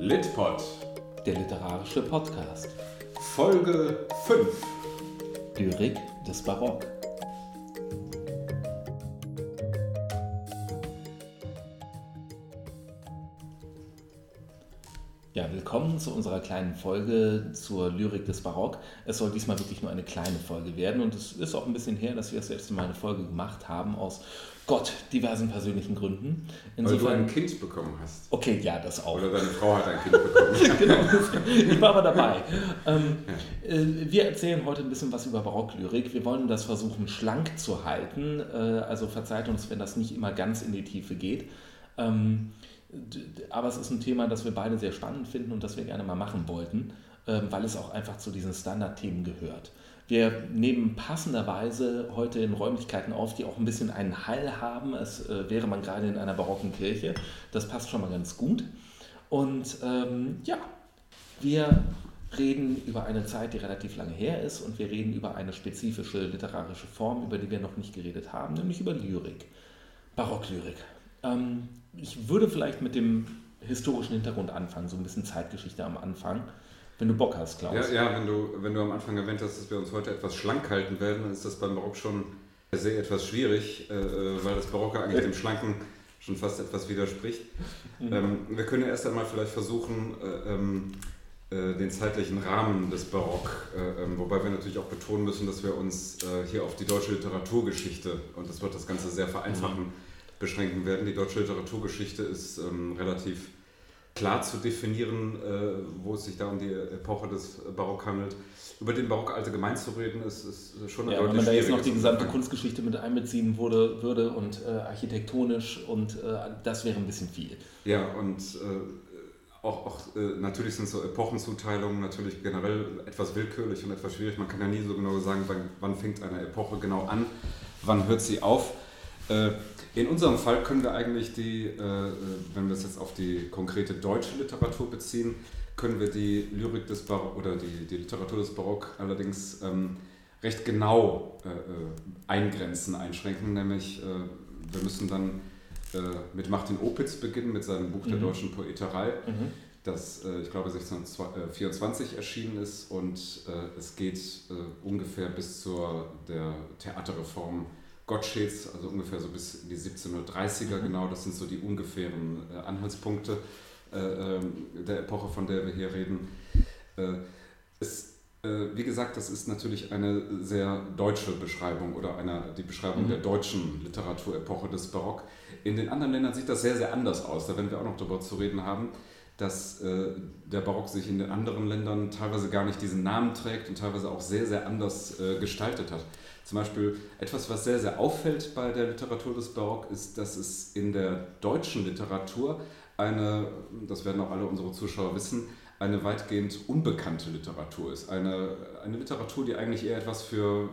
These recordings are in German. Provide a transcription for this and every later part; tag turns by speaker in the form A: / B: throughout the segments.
A: Litpod,
B: der literarische Podcast.
A: Folge 5.
B: Lyrik des Barock. Willkommen zu unserer kleinen Folge zur Lyrik des Barock. Es soll diesmal wirklich nur eine kleine Folge werden und es ist auch ein bisschen her, dass wir das letzte Mal eine Folge gemacht haben aus Gott, diversen persönlichen Gründen.
A: Insofern, Weil du ein Kind bekommen hast.
B: Okay, ja, das auch.
A: Oder deine Frau hat ein Kind bekommen. genau,
B: ich war aber dabei. Ähm, ja. äh, wir erzählen heute ein bisschen was über Barocklyrik. Wir wollen das versuchen, schlank zu halten. Äh, also verzeiht uns, wenn das nicht immer ganz in die Tiefe geht. Ähm, aber es ist ein Thema, das wir beide sehr spannend finden und das wir gerne mal machen wollten, ähm, weil es auch einfach zu diesen Standardthemen gehört. Wir nehmen passenderweise heute in Räumlichkeiten auf, die auch ein bisschen einen Hall haben. Es äh, wäre man gerade in einer barocken Kirche. Das passt schon mal ganz gut. Und ähm, ja, wir reden über eine Zeit, die relativ lange her ist und wir reden über eine spezifische literarische Form, über die wir noch nicht geredet haben, nämlich über Lyrik, Barocklyrik. Ähm, ich würde vielleicht mit dem historischen Hintergrund anfangen, so ein bisschen Zeitgeschichte am Anfang, wenn du Bock hast, Klaus.
A: Ja, ja wenn, du, wenn du am Anfang erwähnt hast, dass wir uns heute etwas schlank halten werden, dann ist das beim Barock schon sehr etwas schwierig, äh, weil das Barocke eigentlich dem Schlanken schon fast etwas widerspricht. Mhm. Ähm, wir können ja erst einmal vielleicht versuchen, äh, ähm, äh, den zeitlichen Rahmen des Barock, äh, ähm, wobei wir natürlich auch betonen müssen, dass wir uns äh, hier auf die deutsche Literaturgeschichte, und das wird das Ganze sehr vereinfachen, mhm beschränken werden. Die deutsche Literaturgeschichte ist ähm, relativ klar zu definieren, äh, wo es sich da um die Epoche des Barock handelt. Über den Barock allgemein zu reden, ist, ist schon eine
B: ja, Wenn man da jetzt noch die gesamte Kunstgeschichte mit einbeziehen würde, würde und äh, architektonisch und äh, das wäre ein bisschen viel.
A: Ja, und äh, auch, auch äh, natürlich sind so Epochenzuteilungen natürlich generell etwas willkürlich und etwas schwierig. Man kann ja nie so genau sagen, wann, wann fängt eine Epoche genau an, wann hört sie auf. Äh, in unserem Fall können wir eigentlich die, äh, äh, wenn wir es jetzt auf die konkrete deutsche Literatur beziehen, können wir die Lyrik des Barock oder die, die Literatur des Barock allerdings ähm, recht genau äh, eingrenzen, einschränken, nämlich wir müssen dann mit Martin Opitz beginnen, mit seinem Buch mhm. der deutschen Poeterei, mhm. das ich glaube 1624 erschienen ist und es geht ungefähr bis zur der Theaterreform Gottscheds, also ungefähr so bis in die 1730er mhm. genau, das sind so die ungefähren äh, Anhaltspunkte äh, ähm, der Epoche, von der wir hier reden. Äh, es, äh, wie gesagt, das ist natürlich eine sehr deutsche Beschreibung oder eine, die Beschreibung mhm. der deutschen Literaturepoche des Barock. In den anderen Ländern sieht das sehr, sehr anders aus. Da werden wir auch noch darüber zu reden haben dass äh, der Barock sich in den anderen Ländern teilweise gar nicht diesen Namen trägt und teilweise auch sehr, sehr anders äh, gestaltet hat. Zum Beispiel etwas, was sehr, sehr auffällt bei der Literatur des Barock, ist, dass es in der deutschen Literatur eine, das werden auch alle unsere Zuschauer wissen, eine weitgehend unbekannte Literatur ist. Eine, eine Literatur, die eigentlich eher etwas für,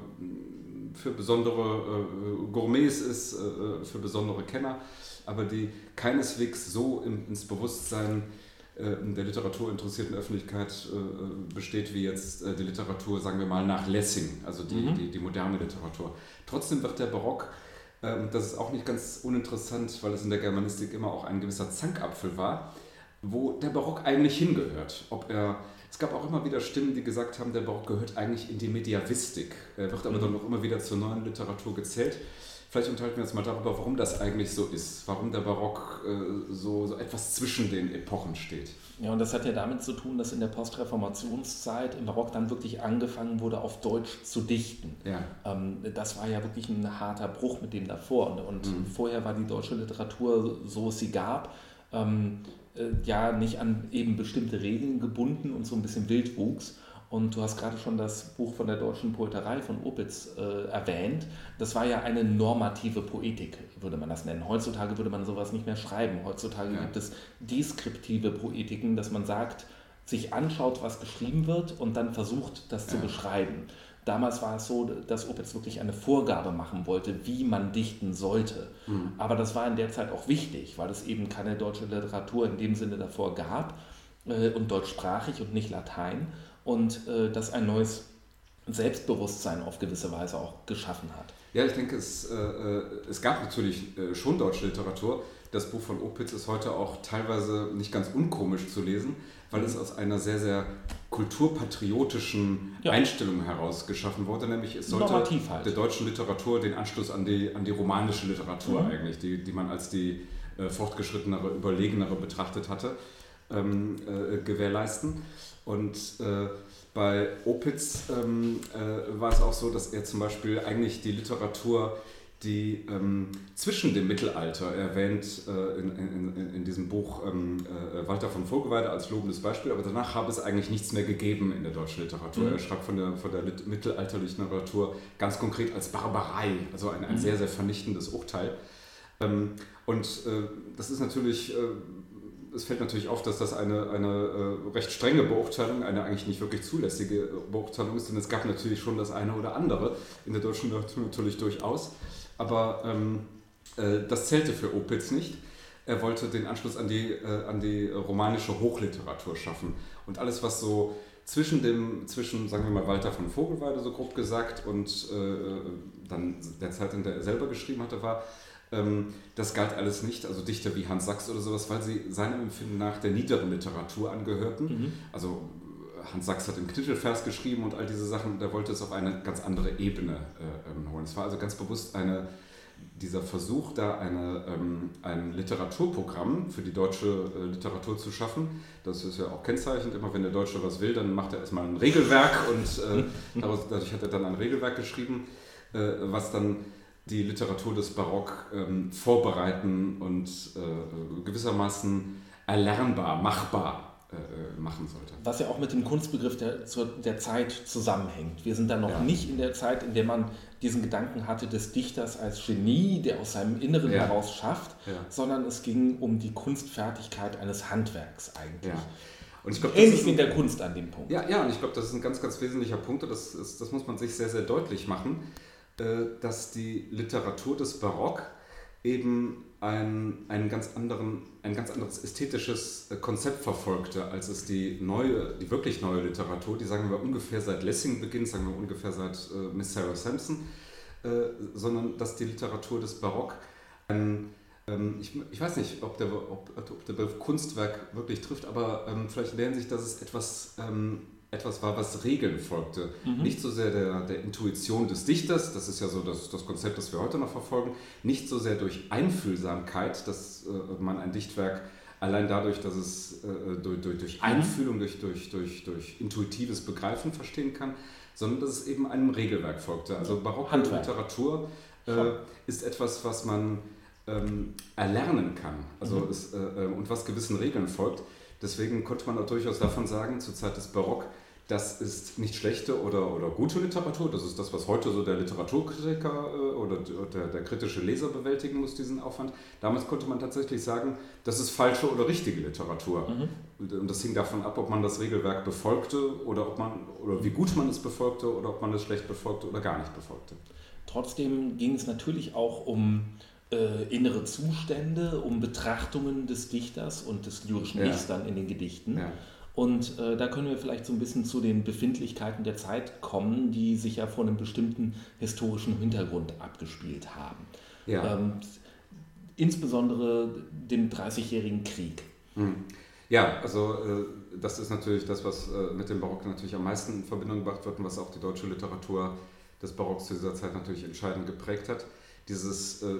A: für besondere äh, Gourmets ist, äh, für besondere Kenner, aber die keineswegs so im, ins Bewusstsein äh, der literaturinteressierten Öffentlichkeit äh, besteht, wie jetzt äh, die Literatur, sagen wir mal, nach Lessing, also die, mhm. die, die moderne Literatur. Trotzdem wird der Barock, ähm, das ist auch nicht ganz uninteressant, weil es in der Germanistik immer auch ein gewisser Zankapfel war, wo der Barock eigentlich hingehört. Ob er, es gab auch immer wieder Stimmen, die gesagt haben, der Barock gehört eigentlich in die Mediavistik, er wird aber mhm. dann auch immer wieder zur neuen Literatur gezählt. Vielleicht unterhalten wir uns mal darüber, warum das eigentlich so ist, warum der Barock äh, so, so etwas zwischen den Epochen steht.
B: Ja, und das hat ja damit zu tun, dass in der Postreformationszeit im Barock dann wirklich angefangen wurde, auf Deutsch zu dichten. Ja. Ähm, das war ja wirklich ein harter Bruch mit dem davor. Und, und mhm. vorher war die deutsche Literatur, so es sie gab, ähm, äh, ja nicht an eben bestimmte Regeln gebunden und so ein bisschen wild wuchs. Und du hast gerade schon das Buch von der deutschen Poeterei von Opitz äh, erwähnt. Das war ja eine normative Poetik, würde man das nennen. Heutzutage würde man sowas nicht mehr schreiben. Heutzutage ja. gibt es deskriptive Poetiken, dass man sagt, sich anschaut, was geschrieben wird und dann versucht, das ja. zu beschreiben. Damals war es so, dass Opitz wirklich eine Vorgabe machen wollte, wie man dichten sollte. Mhm. Aber das war in der Zeit auch wichtig, weil es eben keine deutsche Literatur in dem Sinne davor gab äh, und deutschsprachig und nicht Latein und äh, das ein neues Selbstbewusstsein auf gewisse Weise auch geschaffen hat.
A: Ja, ich denke, es, äh, äh, es gab natürlich äh, schon deutsche Literatur. das Buch von Opitz ist heute auch teilweise nicht ganz unkomisch zu lesen, weil es aus einer sehr, sehr kulturpatriotischen ja. Einstellung heraus geschaffen wurde, nämlich es sollte halt. der deutschen Literatur den Anschluss an die, an die romanische Literatur mhm. eigentlich, die, die man als die äh, fortgeschrittenere, überlegenere betrachtet hatte, ähm, äh, gewährleisten. Und äh, bei Opitz ähm, äh, war es auch so, dass er zum Beispiel eigentlich die Literatur die ähm, zwischen dem Mittelalter erwähnt äh, in, in, in, diesem Buch ähm, äh, Walter von Vogelweide als lobendes Beispiel, aber danach habe es eigentlich nichts mehr gegeben in der deutschen Literatur. Mhm. Er schreibt von der, von der mittelalterlichen Literatur ganz konkret als Barbarei, also ein, ein mhm. sehr, sehr vernichtendes Urteil. Ähm, und äh, das ist natürlich es fällt natürlich auf, dass das eine, eine äh, recht strenge Beurteilung, eine eigentlich nicht wirklich zulässige Beurteilung ist, denn es gab natürlich schon das eine oder andere in der deutschen Literatur natürlich durchaus aber ähm, äh, das zählte für Opitz nicht. Er wollte den Anschluss an die, äh, an die romanische Hochliteratur schaffen. Und alles, was so zwischen dem, zwischen, sagen wir mal, Walter von Vogelweide, so grob gesagt, und äh, dann der Zeit, in der er selber geschrieben hatte, war, das galt alles nicht, also Dichter wie Hans Sachs oder sowas, weil sie seinem Empfinden nach der niederen Literatur angehörten. Mhm. Also Hans Sachs hat den Knittelvers geschrieben und all diese Sachen, der wollte es auf eine ganz andere Ebene äh, ähm, holen. Es war also ganz bewusst eine, dieser Versuch, da eine, ähm, ein Literaturprogramm für die deutsche äh, Literatur zu schaffen. Das ist ja auch kennzeichnend, immer wenn der Deutsche was will, dann macht er erstmal ein Regelwerk und äh, dadurch hat er dann ein Regelwerk geschrieben, äh, was dann die Literatur des Barock ähm, vorbereiten und äh, gewissermaßen erlernbar, machbar äh, äh, machen sollte.
B: Was ja auch mit dem Kunstbegriff der, zur, der Zeit zusammenhängt. Wir sind da noch ja. nicht in der Zeit, in der man diesen Gedanken hatte des Dichters als Genie, der aus seinem Inneren ja. heraus schafft, ja. sondern es ging um die Kunstfertigkeit eines Handwerks eigentlich. Und ich glaub, Ähnlich wie in der Kunst an dem Punkt.
A: Ja, ja und ich glaube, das ist ein ganz, ganz wesentlicher Punkt das, ist, das muss man sich sehr, sehr deutlich machen, dass die Literatur des Barock eben ein, einen ganz anderen, ein ganz anderes ästhetisches äh, Konzept verfolgte, als es die neue, die wirklich neue Literatur, die sagen wir ungefähr seit Lessing beginnt, sagen wir ungefähr seit äh, Miss Sarah Sampson, äh, sondern dass die Literatur des Barock ein, ähm, ich, ich, weiß nicht, ob der, ob, ob der Begriff Kunstwerk wirklich trifft, aber ähm, vielleicht lernen sich, dass es etwas ähm, etwas war, was Regeln folgte. Mhm. Nicht so sehr der, der Intuition des Dichters, das ist ja so das, das Konzept, das wir heute noch verfolgen, nicht so sehr durch Einfühlsamkeit, dass äh, man ein Dichtwerk allein dadurch, dass es äh, durch, durch, durch, mhm. Einfühlung, durch, durch, durch, durch intuitives Begreifen verstehen kann, sondern dass es eben einem Regelwerk folgte. Also barocke Literatur äh, ist etwas, was man ähm, erlernen kann also mhm. es, äh, äh, und was gewissen Regeln folgt. Deswegen konnte man auch durchaus davon sagen, zur Zeit des Barock, das ist nicht schlechte oder, oder gute Literatur, das ist das, was heute so der Literaturkritiker äh, oder der, der kritische Leser bewältigen muss, diesen Aufwand. Damals konnte man tatsächlich sagen, das ist falsche oder richtige Literatur. Mhm. Und das hing davon ab, ob man das Regelwerk befolgte oder, ob man, oder wie gut man es befolgte oder ob man es schlecht befolgte oder gar nicht befolgte.
B: Trotzdem ging es natürlich auch um äh, innere Zustände, um Betrachtungen des Dichters und des lyrischen ja. Ichs dann in den Gedichten. Ja. Und äh, da können wir vielleicht so ein bisschen zu den Befindlichkeiten der Zeit kommen, die sich ja vor einem bestimmten historischen Hintergrund abgespielt haben. Ja. Ähm, insbesondere dem Dreißigjährigen Krieg.
A: Hm. Ja, also äh, das ist natürlich das, was äh, mit dem Barock natürlich am meisten in Verbindung gebracht wird und was auch die deutsche Literatur des Barocks zu dieser Zeit natürlich entscheidend geprägt hat dieses äh,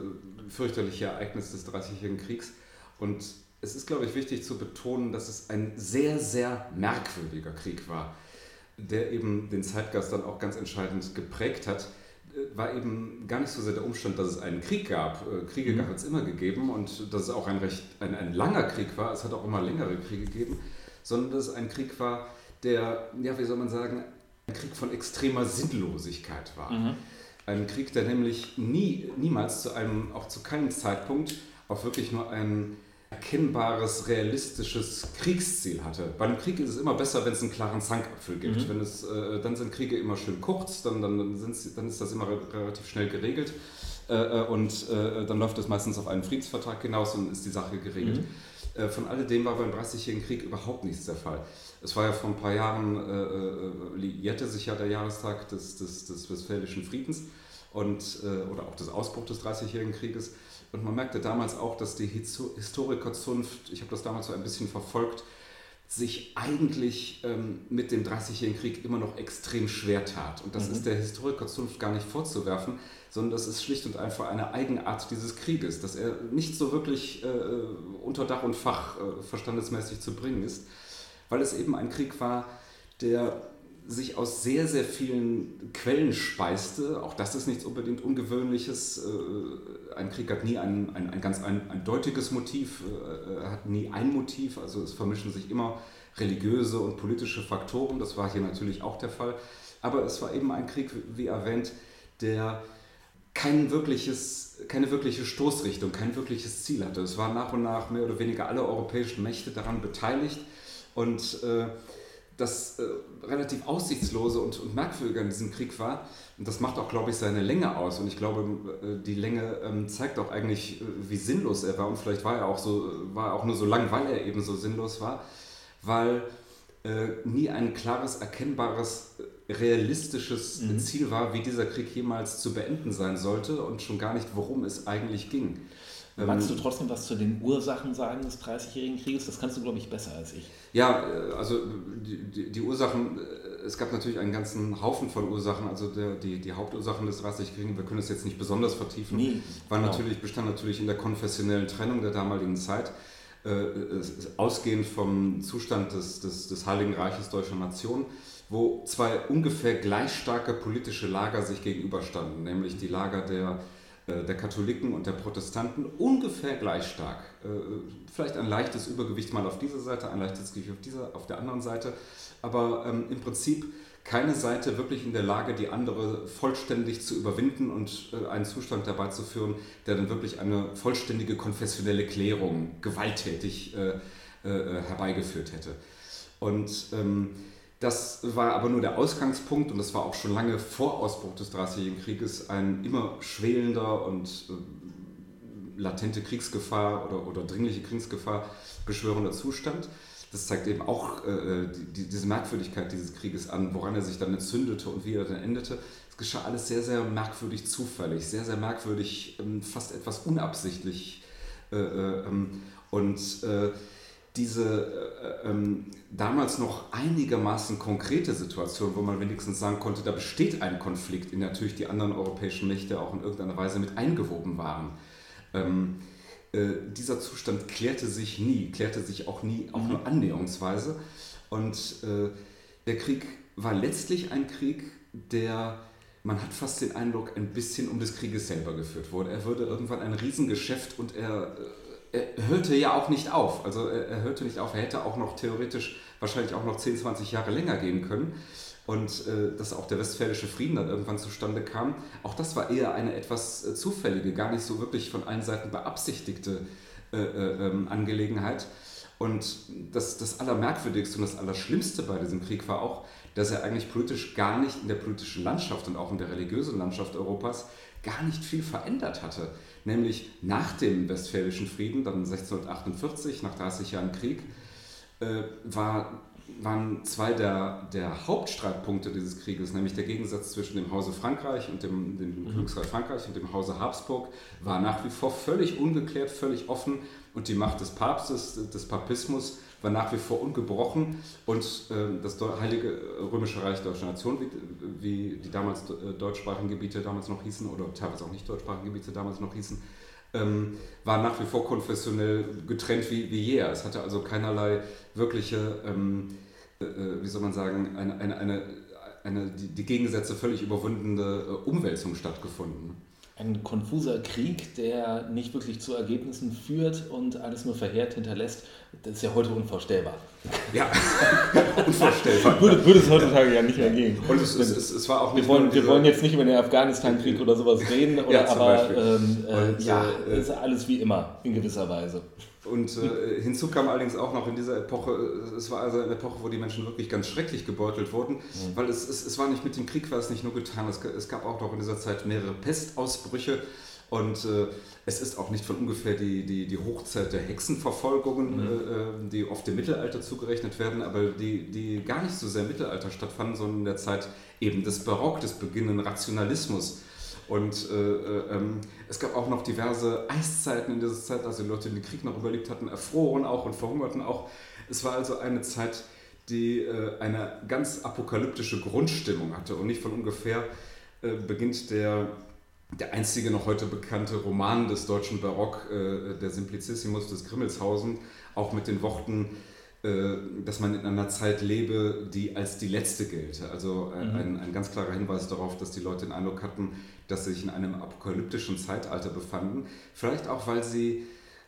A: fürchterliche Ereignis des Dreißigjährigen Kriegs. Und es ist, glaube ich, wichtig zu betonen, dass es ein sehr, sehr merkwürdiger Krieg war, der eben den Zeitgeist dann auch ganz entscheidend geprägt hat. Äh, war eben gar nicht so sehr der Umstand, dass es einen Krieg gab. Äh, Kriege mhm. hat es immer gegeben und dass es auch ein recht ein, ein langer Krieg war. Es hat auch immer längere Kriege gegeben, sondern dass es ein Krieg war, der, ja, wie soll man sagen, ein Krieg von extremer Sinnlosigkeit war. Mhm. Ein Krieg, der nämlich nie, niemals zu einem, auch zu keinem Zeitpunkt, auch wirklich nur ein erkennbares, realistisches Kriegsziel hatte. Bei einem Krieg ist es immer besser, wenn es einen klaren Zankapfel gibt. Mhm. Wenn es, äh, dann sind Kriege immer schön kurz, dann, dann, dann ist das immer relativ schnell geregelt äh, äh, und äh, dann läuft es meistens auf einen Friedensvertrag hinaus und ist die Sache geregelt. Mhm. Äh, von alledem war beim Dreißigjährigen Krieg überhaupt nichts der Fall. Es war ja vor ein paar Jahren, äh, äh, jährte sich ja der Jahrestag des, des, des Westfälischen Friedens und, oder auch des Ausbruchs des Dreißigjährigen Krieges. Und man merkte damals auch, dass die Historikerzunft, ich habe das damals so ein bisschen verfolgt, sich eigentlich ähm, mit dem Dreißigjährigen Krieg immer noch extrem schwer tat. Und das mhm. ist der Historikerzunft gar nicht vorzuwerfen, sondern das ist schlicht und einfach eine Eigenart dieses Krieges, dass er nicht so wirklich äh, unter Dach und Fach äh, verstandesmäßig zu bringen ist, weil es eben ein Krieg war, der sich aus sehr, sehr vielen Quellen speiste. Auch das ist nichts unbedingt Ungewöhnliches. Äh, ein Krieg hat nie ein, ein, ein ganz ein, eindeutiges Motiv, äh, hat nie ein Motiv. Also es vermischen sich immer religiöse und politische Faktoren. Das war hier natürlich auch der Fall. Aber es war eben ein Krieg, wie erwähnt, der kein wirkliches, keine wirkliche Stoßrichtung, kein wirkliches Ziel hatte. Es waren nach und nach mehr oder weniger alle europäischen Mächte daran beteiligt und äh, das äh, relativ aussichtslose und, und, merkwürdige an diesem Krieg war, und das macht auch, glaube ich, seine Länge aus. Und ich glaube, äh, die Länge ähm, zeigt auch eigentlich, äh, wie sinnlos er war. Und vielleicht war er auch so, war er auch nur so lang, weil er eben so sinnlos war, weil äh, nie ein klares, erkennbares realistisches mhm. Ziel war, wie dieser Krieg jemals zu beenden sein sollte und schon gar nicht, worum es eigentlich ging.
B: Magst ähm, du trotzdem was zu den Ursachen sagen des Dreißigjährigen Krieges? Das kannst du, glaube ich, besser als ich.
A: Ja, äh, also die, die, Ursachen, äh, es gab natürlich einen ganzen Haufen von Ursachen. Also der, die, die Hauptursachen des Dreißigjährigen, Krieges, wir können es jetzt nicht besonders vertiefen, nee, war genau. natürlich, bestand natürlich in der konfessionellen Trennung der damaligen Zeit. Äh, ausgehend vom Zustand des, des, des Heiligen Reiches Deutscher Nation wo zwei ungefähr gleich starke politische Lager sich gegenüberstanden, nämlich die Lager der, der Katholiken und der Protestanten, ungefähr gleich stark. Äh, vielleicht ein leichtes Übergewicht mal auf dieser Seite, ein leichtes Gewicht auf, dieser, auf der anderen Seite, aber ähm, im Prinzip keine Seite wirklich in der Lage, die andere vollständig zu überwinden und äh, einen Zustand dabei zu führen, der dann wirklich eine vollständige konfessionelle Klärung gewalttätig äh, äh, herbeigeführt hätte. Und ähm, das war aber nur der Ausgangspunkt und das war auch schon lange vor Ausbruch des Dreißigjährigen Krieges ein immer schwelender und äh, latente Kriegsgefahr oder, oder dringliche Kriegsgefahr beschwörender Zustand. Das zeigt eben auch äh, die, diese Merkwürdigkeit dieses Krieges an, woran er sich dann entzündete und wie er dann endete. Es geschah alles sehr, sehr merkwürdig zufällig, sehr, sehr merkwürdig, ähm, fast etwas unabsichtlich. Äh, äh ähm, und äh, diese äh, ähm, damals noch einigermaßen konkrete Situation, wo man wenigstens sagen konnte, da besteht ein Konflikt, in natürlich die anderen europäischen Mächte auch in irgendeiner Weise mit eingewoben waren. Ähm, äh, dieser Zustand klärte sich nie, klärte sich auch nie, auch mhm. nur annäherungsweise. Und äh, der Krieg war letztlich ein Krieg, der man hat fast den Eindruck, ein bisschen um des Krieges selber geführt wurde. Er würde irgendwann ein Riesengeschäft und er äh, er hörte ja auch nicht auf. Also er hörte nicht auf, er hätte auch noch theoretisch wahrscheinlich auch noch 10, 20 Jahre länger gehen können. Und äh, dass auch der Westfälische Frieden dann irgendwann zustande kam, auch das war eher eine etwas äh, zufällige, gar nicht so wirklich von allen Seiten beabsichtigte äh, äh, ähm, Angelegenheit. Und das, das Allermerkwürdigste und das Allerschlimmste bei diesem Krieg war auch, dass er eigentlich politisch gar nicht in der politischen Landschaft und auch in der religiösen Landschaft Europas gar nicht viel verändert hatte nämlich nach dem Westfälischen Frieden, dann 1648, nach 30 Jahren Krieg, äh, war, waren zwei der, der Hauptstreitpunkte dieses Krieges, nämlich der Gegensatz zwischen dem Hause Frankreich und dem, dem mhm. Königsreich Frankreich und dem Hause Habsburg, war nach wie vor völlig ungeklärt, völlig offen und die Macht des Papstes, des Papismus, war nach wie vor ungebrochen und äh, das Heilige Römische Reich Deutscher Nation, wie, wie die damals äh, deutschsprachigen Gebiete damals noch hießen oder teilweise auch nicht deutschsprachige Gebiete damals noch hießen, ähm, war nach wie vor konfessionell getrennt wie, wie je. Es hatte also keinerlei wirkliche, ähm, äh, äh, wie soll man sagen, eine, eine, eine, eine die, die Gegensätze völlig überwundene äh, Umwälzung stattgefunden
B: ein konfuser Krieg, der nicht wirklich zu Ergebnissen führt und alles nur verheert hinterlässt, das ist ja heute unvorstellbar.
A: Ja, unvorstellbar.
B: würde, würde es heutzutage ja nicht mehr gehen.
A: Und es, es, es, es war auch
B: wir wollen, wir wollen jetzt nicht über den Afghanistan-Krieg oder sowas reden, oder, ja, aber ähm, äh, ja, äh, ist alles wie immer in gewisser Weise.
A: Und äh, hinzu kam allerdings auch noch in dieser Epoche, äh, es war also eine Epoche, wo die Menschen wirklich ganz schrecklich gebeutelt wurden, mhm. weil es, es, es war nicht mit dem Krieg, war es nicht nur getan, es, es gab auch noch in dieser Zeit mehrere Pestausbrüche und äh, es ist auch nicht von ungefähr die, die, die Hochzeit der Hexenverfolgungen, mhm. äh, die oft dem Mittelalter zugerechnet werden, aber die, die gar nicht so sehr im Mittelalter stattfanden, sondern in der Zeit eben des Barock, des beginnenden Rationalismus. Und äh, äh, ähm, es gab auch noch diverse Eiszeiten in dieser Zeit, also die Leute, die den Krieg noch überlebt hatten, erfroren auch und verhungerten auch. Es war also eine Zeit, die äh, eine ganz apokalyptische Grundstimmung hatte. Und nicht von ungefähr äh, beginnt der, der einzige noch heute bekannte Roman des deutschen Barock, äh, der Simplicissimus des Grimmelshausen, auch mit den Worten, dass man in einer Zeit lebe, die als die letzte gelte. Also äh, mhm. ein, ein, ganz klarer Hinweis darauf, dass die Leute den Eindruck hatten, dass sie sich in einem apokalyptischen Zeitalter befanden. Vielleicht auch, weil sie,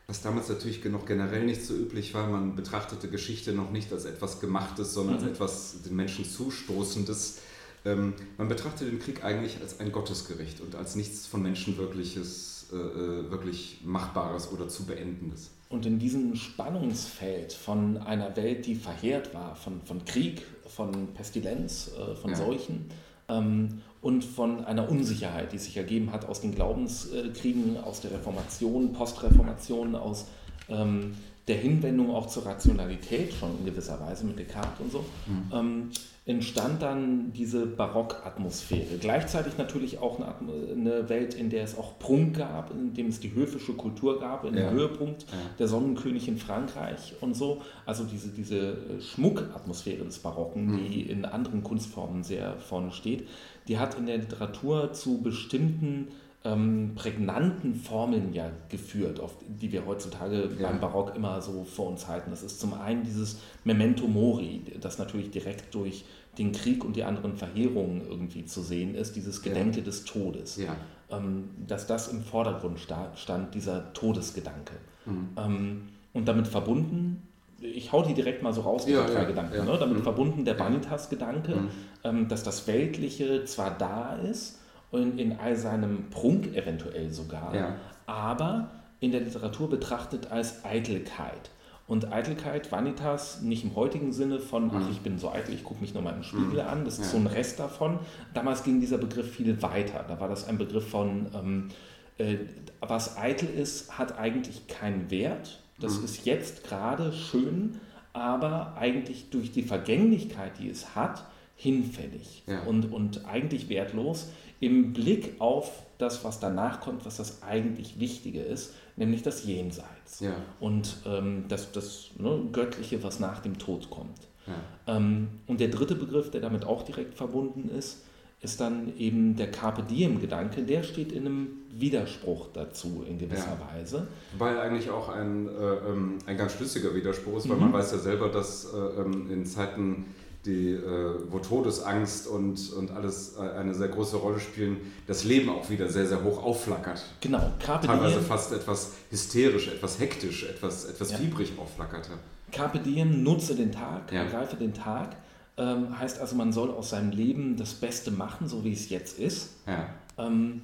A: was damals natürlich noch generell nicht so üblich war, man betrachtete Geschichte noch nicht als etwas Gemachtes, sondern mhm. als etwas den Menschen Zustoßendes. Ähm, man betrachtete den Krieg eigentlich als ein Gottesgericht und als nichts von Menschen wirkliches, äh, äh wirklich Machbares oder zu Beendendes.
B: Und in diesem Spannungsfeld von einer Welt, die verheert war, von, von Krieg, von Pestilenz, äh, von ja. Seuchen ähm, und von einer Unsicherheit, die sich ergeben hat aus den Glaubenskriegen, aus der Reformation, Postreformation, aus ähm, der Hinwendung auch zur Rationalität schon in gewisser Weise mit Descartes und so, mhm. ähm, entstand dann diese Barockatmosphäre. Gleichzeitig natürlich auch eine, eine, Welt, in der es auch Prunk gab, in dem es die höfische Kultur gab, in ja. dem Höhepunkt ja. der Sonnenkönig in Frankreich und so. Also diese, diese Schmuckatmosphäre des Barocken, mhm. die in anderen Kunstformen sehr vorne steht, die hat in der Literatur zu bestimmten ähm, prägnanten Formeln ja geführt, auf die wir heutzutage ja. beim Barock immer so vor uns halten. Das ist zum einen dieses Memento Mori, das natürlich direkt durch den Krieg und die anderen Verheerungen irgendwie zu sehen ist, dieses Gedenke ja. des Todes. Ja. Ähm, dass das im Vordergrund stand, dieser Todesgedanke. Mhm. Ähm, und damit verbunden ich hau die direkt mal so raus, diese ja, drei ja, Gedanken. Ja. Ne? Damit mhm. verbunden der Vanitas-Gedanke, mhm. ähm, dass das Weltliche zwar da ist, und in all seinem Prunk eventuell sogar, ja. aber in der Literatur betrachtet als Eitelkeit. Und Eitelkeit, Vanitas, nicht im heutigen Sinne von, ach, mhm. ich bin so eitel, ich gucke mich nochmal im Spiegel mhm. an, das ist ja. so ein Rest davon. Damals ging dieser Begriff viel weiter. Da war das ein Begriff von, ähm, äh, was eitel ist, hat eigentlich keinen Wert. Das mhm. ist jetzt gerade schön, aber eigentlich durch die Vergänglichkeit, die es hat, hinfällig ja. und, und eigentlich wertlos im Blick auf das, was danach kommt, was das eigentlich Wichtige ist, nämlich das Jenseits ja. und ähm, das, das ne, Göttliche, was nach dem Tod kommt. Ja. Ähm, und der dritte Begriff, der damit auch direkt verbunden ist, ist dann eben der Carpe Diem-Gedanke, der steht in einem Widerspruch dazu in gewisser ja. Weise.
A: Wobei eigentlich auch ein, äh, ähm, ein ganz schlüssiger Widerspruch ist, weil mhm. man weiß ja selber, dass äh, ähm, in Zeiten die, äh, wo Todesangst und, und alles äh, eine sehr große Rolle spielen, das Leben auch wieder sehr, sehr hoch aufflackert.
B: Genau,
A: Carpe Teilweise fast etwas hysterisch, etwas hektisch, etwas, etwas ja. fiebrig aufflackerte.
B: Carpe diem, nutze den Tag, ja. ergreife den Tag. Ähm, heißt also, man soll aus seinem Leben das Beste machen, so wie es jetzt ist. Ja. Ähm,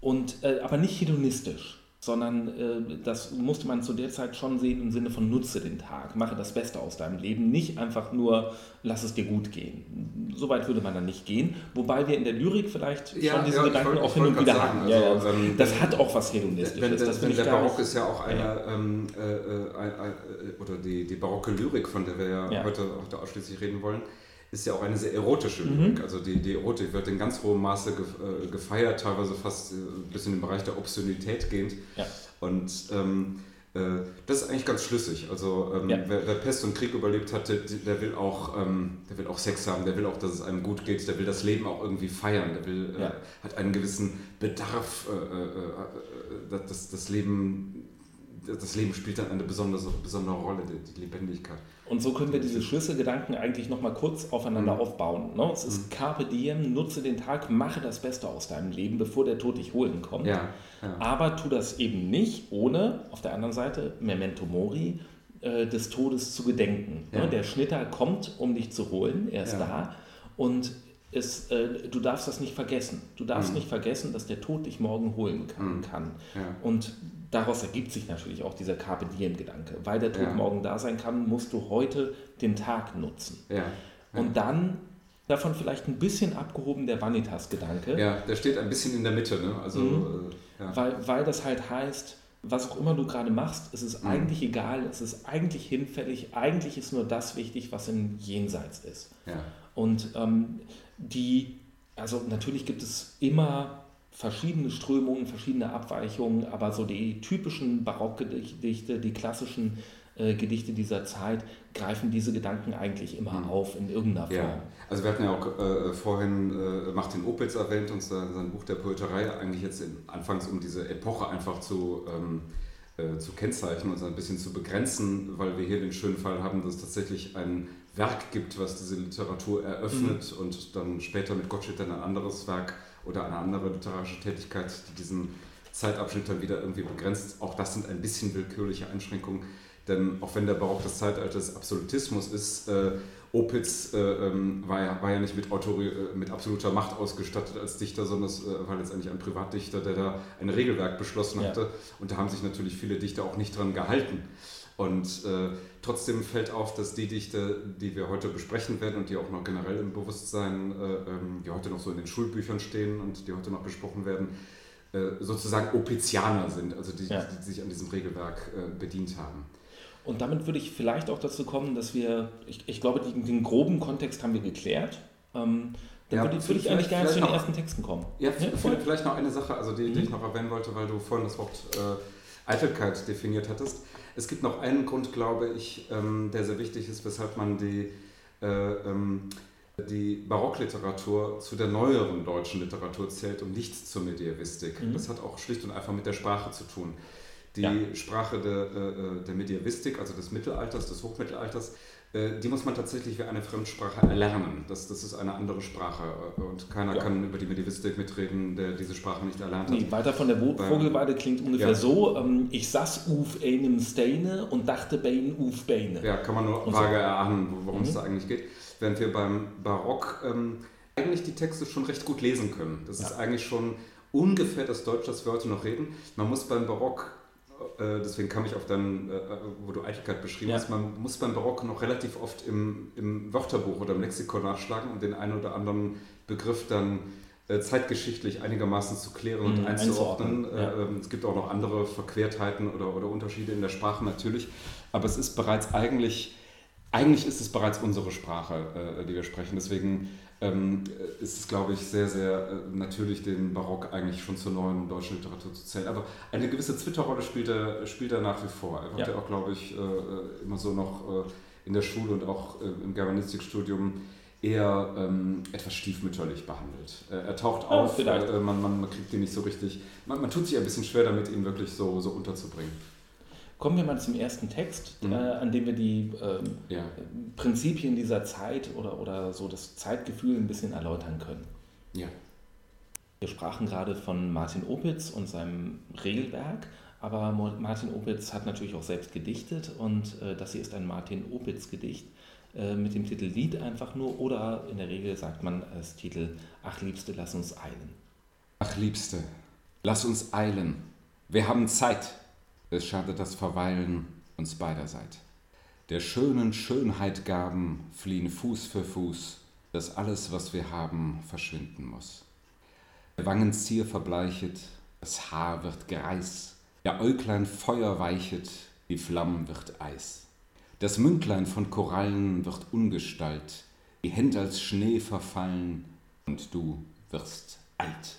B: und, äh, aber nicht hedonistisch sondern äh, das musste man zu der Zeit schon sehen im Sinne von nutze den Tag, mache das Beste aus deinem Leben, nicht einfach nur lass es dir gut gehen. So weit würde man dann nicht gehen, wobei wir in der Lyrik vielleicht ja, schon diese ja, Gedanken auch hin und wieder haben. Also, ja, ähm, das hat auch was Hedonistisches.
A: Wenn, das, wenn der Barock ist ja auch eine, ähm, äh, äh, oder die, die barocke Lyrik, von der wir ja, heute auch da ausschließlich reden wollen, ist ja auch eine sehr erotische mhm. Lyrik. Mhm. Also die, die Erotik wird in ganz hohem Maße äh, gefeiert, teilweise fast äh, bis in den Bereich der Obszönität gehend. Ja. Und ähm, äh, das ist eigentlich ganz schlüssig. Also ähm, ja. wer, wer, Pest und Krieg überlebt hat, der, will auch, ähm, der will auch Sex haben, der will auch, dass es einem gut geht, der will das Leben auch irgendwie feiern, der will, ja. äh, hat einen gewissen Bedarf, äh, äh, das, das Leben das Leben spielt dann eine besondere, besondere Rolle, die, Lebendigkeit.
B: Und so können wir diese Schlüsselgedanken eigentlich nochmal kurz aufeinander mhm. aufbauen. Ne? Es ist mhm. Carpe Diem, nutze den Tag, mache das Beste aus deinem Leben, bevor der Tod dich holen kommt. Ja, ja. Aber tu das eben nicht, ohne auf der anderen Seite Memento Mori äh, des Todes zu gedenken. Ne? Ja. Ne? Der Schnitter kommt, um dich zu holen, er ist da. Und es, äh, du darfst das nicht vergessen. Du darfst mhm. nicht vergessen, dass der Tod dich morgen holen kann. Mhm. kann. Und daraus ergibt sich natürlich auch dieser Carpe Diem-Gedanke. Weil der Tod ja. morgen da sein kann, musst du heute den Tag nutzen. Ja. Ja. Und dann davon vielleicht ein bisschen abgehoben der Vanitas-Gedanke.
A: Ja, der steht ein bisschen in der Mitte. Ne? Also, mhm.
B: äh, weil, weil das halt heißt, was auch immer du gerade machst, es ist mhm. eigentlich egal, es ist eigentlich hinfällig, eigentlich ist nur das wichtig, was im Jenseits ist. Ja. Und ähm, die, also natürlich gibt es immer verschiedene Strömungen, verschiedene Abweichungen, aber so die typischen Barockgedichte, die klassischen äh, Gedichte dieser Zeit greifen diese Gedanken eigentlich immer mhm. auf in irgendeiner Form. Ja.
A: Also wir hatten ja auch äh, vorhin äh, Martin Opitz erwähnt und sein, sein, Buch der Poeterei eigentlich jetzt in, anfangs um diese Epoche einfach zu, ähm, äh, zu kennzeichnen und so ein bisschen zu begrenzen, weil wir hier den schönen Fall haben, dass tatsächlich ein Werk gibt, was diese Literatur eröffnet mhm. und dann später mit Gottsched dann ein anderes Werk oder eine andere literarische Tätigkeit, die diesen Zeitabschnitt dann wieder irgendwie begrenzt. Auch das sind ein bisschen willkürliche Einschränkungen denn auch wenn der Barock das Zeitalter des Absolutismus ist, äh, Opitz äh, ähm, war, ja, war ja nicht mit, Autori äh, mit absoluter Macht ausgestattet als Dichter, sondern es äh, war letztendlich ein Privatdichter, der da ein Regelwerk beschlossen hatte. Ja. Und da haben sich natürlich viele Dichter auch nicht dran gehalten. Und äh, trotzdem fällt auf, dass die Dichter, die wir heute besprechen werden und die auch noch generell im Bewusstsein, äh, ähm, die heute noch so in den Schulbüchern stehen und die heute noch besprochen werden, sozusagen Opizianer sind, also die, ja. die, die sich an diesem Regelwerk bedient haben.
B: Und damit würde ich vielleicht auch dazu kommen, dass wir, ich, ich glaube, den, den groben Kontext haben wir geklärt. Ähm, dann ja, würde, würde ich eigentlich gerne zu den noch, ersten Texten kommen.
A: Ja, ja vielleicht noch eine Sache, also die, die ich mhm. noch erwähnen wollte, weil du vorhin das Wort äh, Eitelkeit definiert hattest. Es gibt noch einen Grund, glaube ich, ähm, der sehr wichtig ist, weshalb man die, äh, ähm, die Barockliteratur zu der neueren deutschen Literatur zählt und nicht zur Medievistik. Mhm. Das hat auch schlicht und einfach mit der Sprache zu tun. Die ja. Sprache der, äh, äh, der Medievistik, also des Mittelalters, des Hochmittelalters, die muss man tatsächlich wie eine Fremdsprache erlernen. Das, das ist eine andere Sprache und keiner ja. kann über die Medievistik mitreden, der diese Sprache nicht erlernt hat.
B: Nee, weiter von der Vogelweide klingt ungefähr ja. so, ähm, ich saß auf einem Steine und dachte Bein auf Beine.
A: Ja, kann man nur vage so. erahnen, worum mhm. es da eigentlich geht. Während wir beim Barock ähm, eigentlich die Texte schon recht gut lesen können. Das ja. ist eigentlich schon ungefähr das Deutsch, das wir heute noch reden. Man muss beim Barock äh, deswegen kam ich auf dann, äh, wo du Eitelkeit beschrieben ja. hast, man muss beim Barock noch relativ oft im, im Wörterbuch oder im Lexikon nachschlagen, um den einen oder anderen Begriff dann äh, zeitgeschichtlich einigermaßen zu klären und mhm, einzuordnen. Ja. Ähm, es gibt auch noch andere Verquertheiten oder, oder Unterschiede in der Sprache natürlich, aber es ist bereits eigentlich, eigentlich ist es bereits unsere Sprache, die wir sprechen. Deswegen ähm, ist es, glaube ich, sehr, sehr äh, natürlich, den Barock eigentlich schon zur neuen deutschen Literatur zu zählen. Aber eine gewisse Twitter-Rolle spielt er, spielt er nach wie vor. Er wird ja, ja auch, glaube ich, äh, äh, immer so noch äh, in der Schule und auch äh, im Germanistikstudium eher ähm, etwas stiefmütterlich behandelt. er taucht auf, ja, man, man, man, kriegt ihn nicht so richtig, man, man tut sich ein bisschen schwer damit, ihn wirklich so, so unterzubringen.
B: Kommen wir mal zum ersten Text, mhm. äh, an dem wir die ähm, ja. Prinzipien dieser Zeit oder, oder so das Zeitgefühl ein bisschen erläutern können.
A: Ja.
B: Wir sprachen gerade von Martin Opitz und seinem Regelwerk, aber Martin Opitz hat natürlich auch selbst gedichtet und äh, das hier ist ein Martin Opitz-Gedicht äh, mit dem Titel Lied einfach nur oder in der Regel sagt man als Titel Ach Liebste, lass uns eilen.
A: Ach Liebste, lass uns eilen. Wir haben Zeit. Es schadet das Verweilen uns beiderseits. Der schönen Schönheit Gaben fliehen Fuß für Fuß, dass alles, was wir haben, verschwinden muss. Der Wangenzier verbleichet, das Haar wird Greis, der Äuglein Feuer weichet, die Flammen wird Eis. Das Mündlein von Korallen wird Ungestalt, die Hände als Schnee verfallen, und du wirst alt.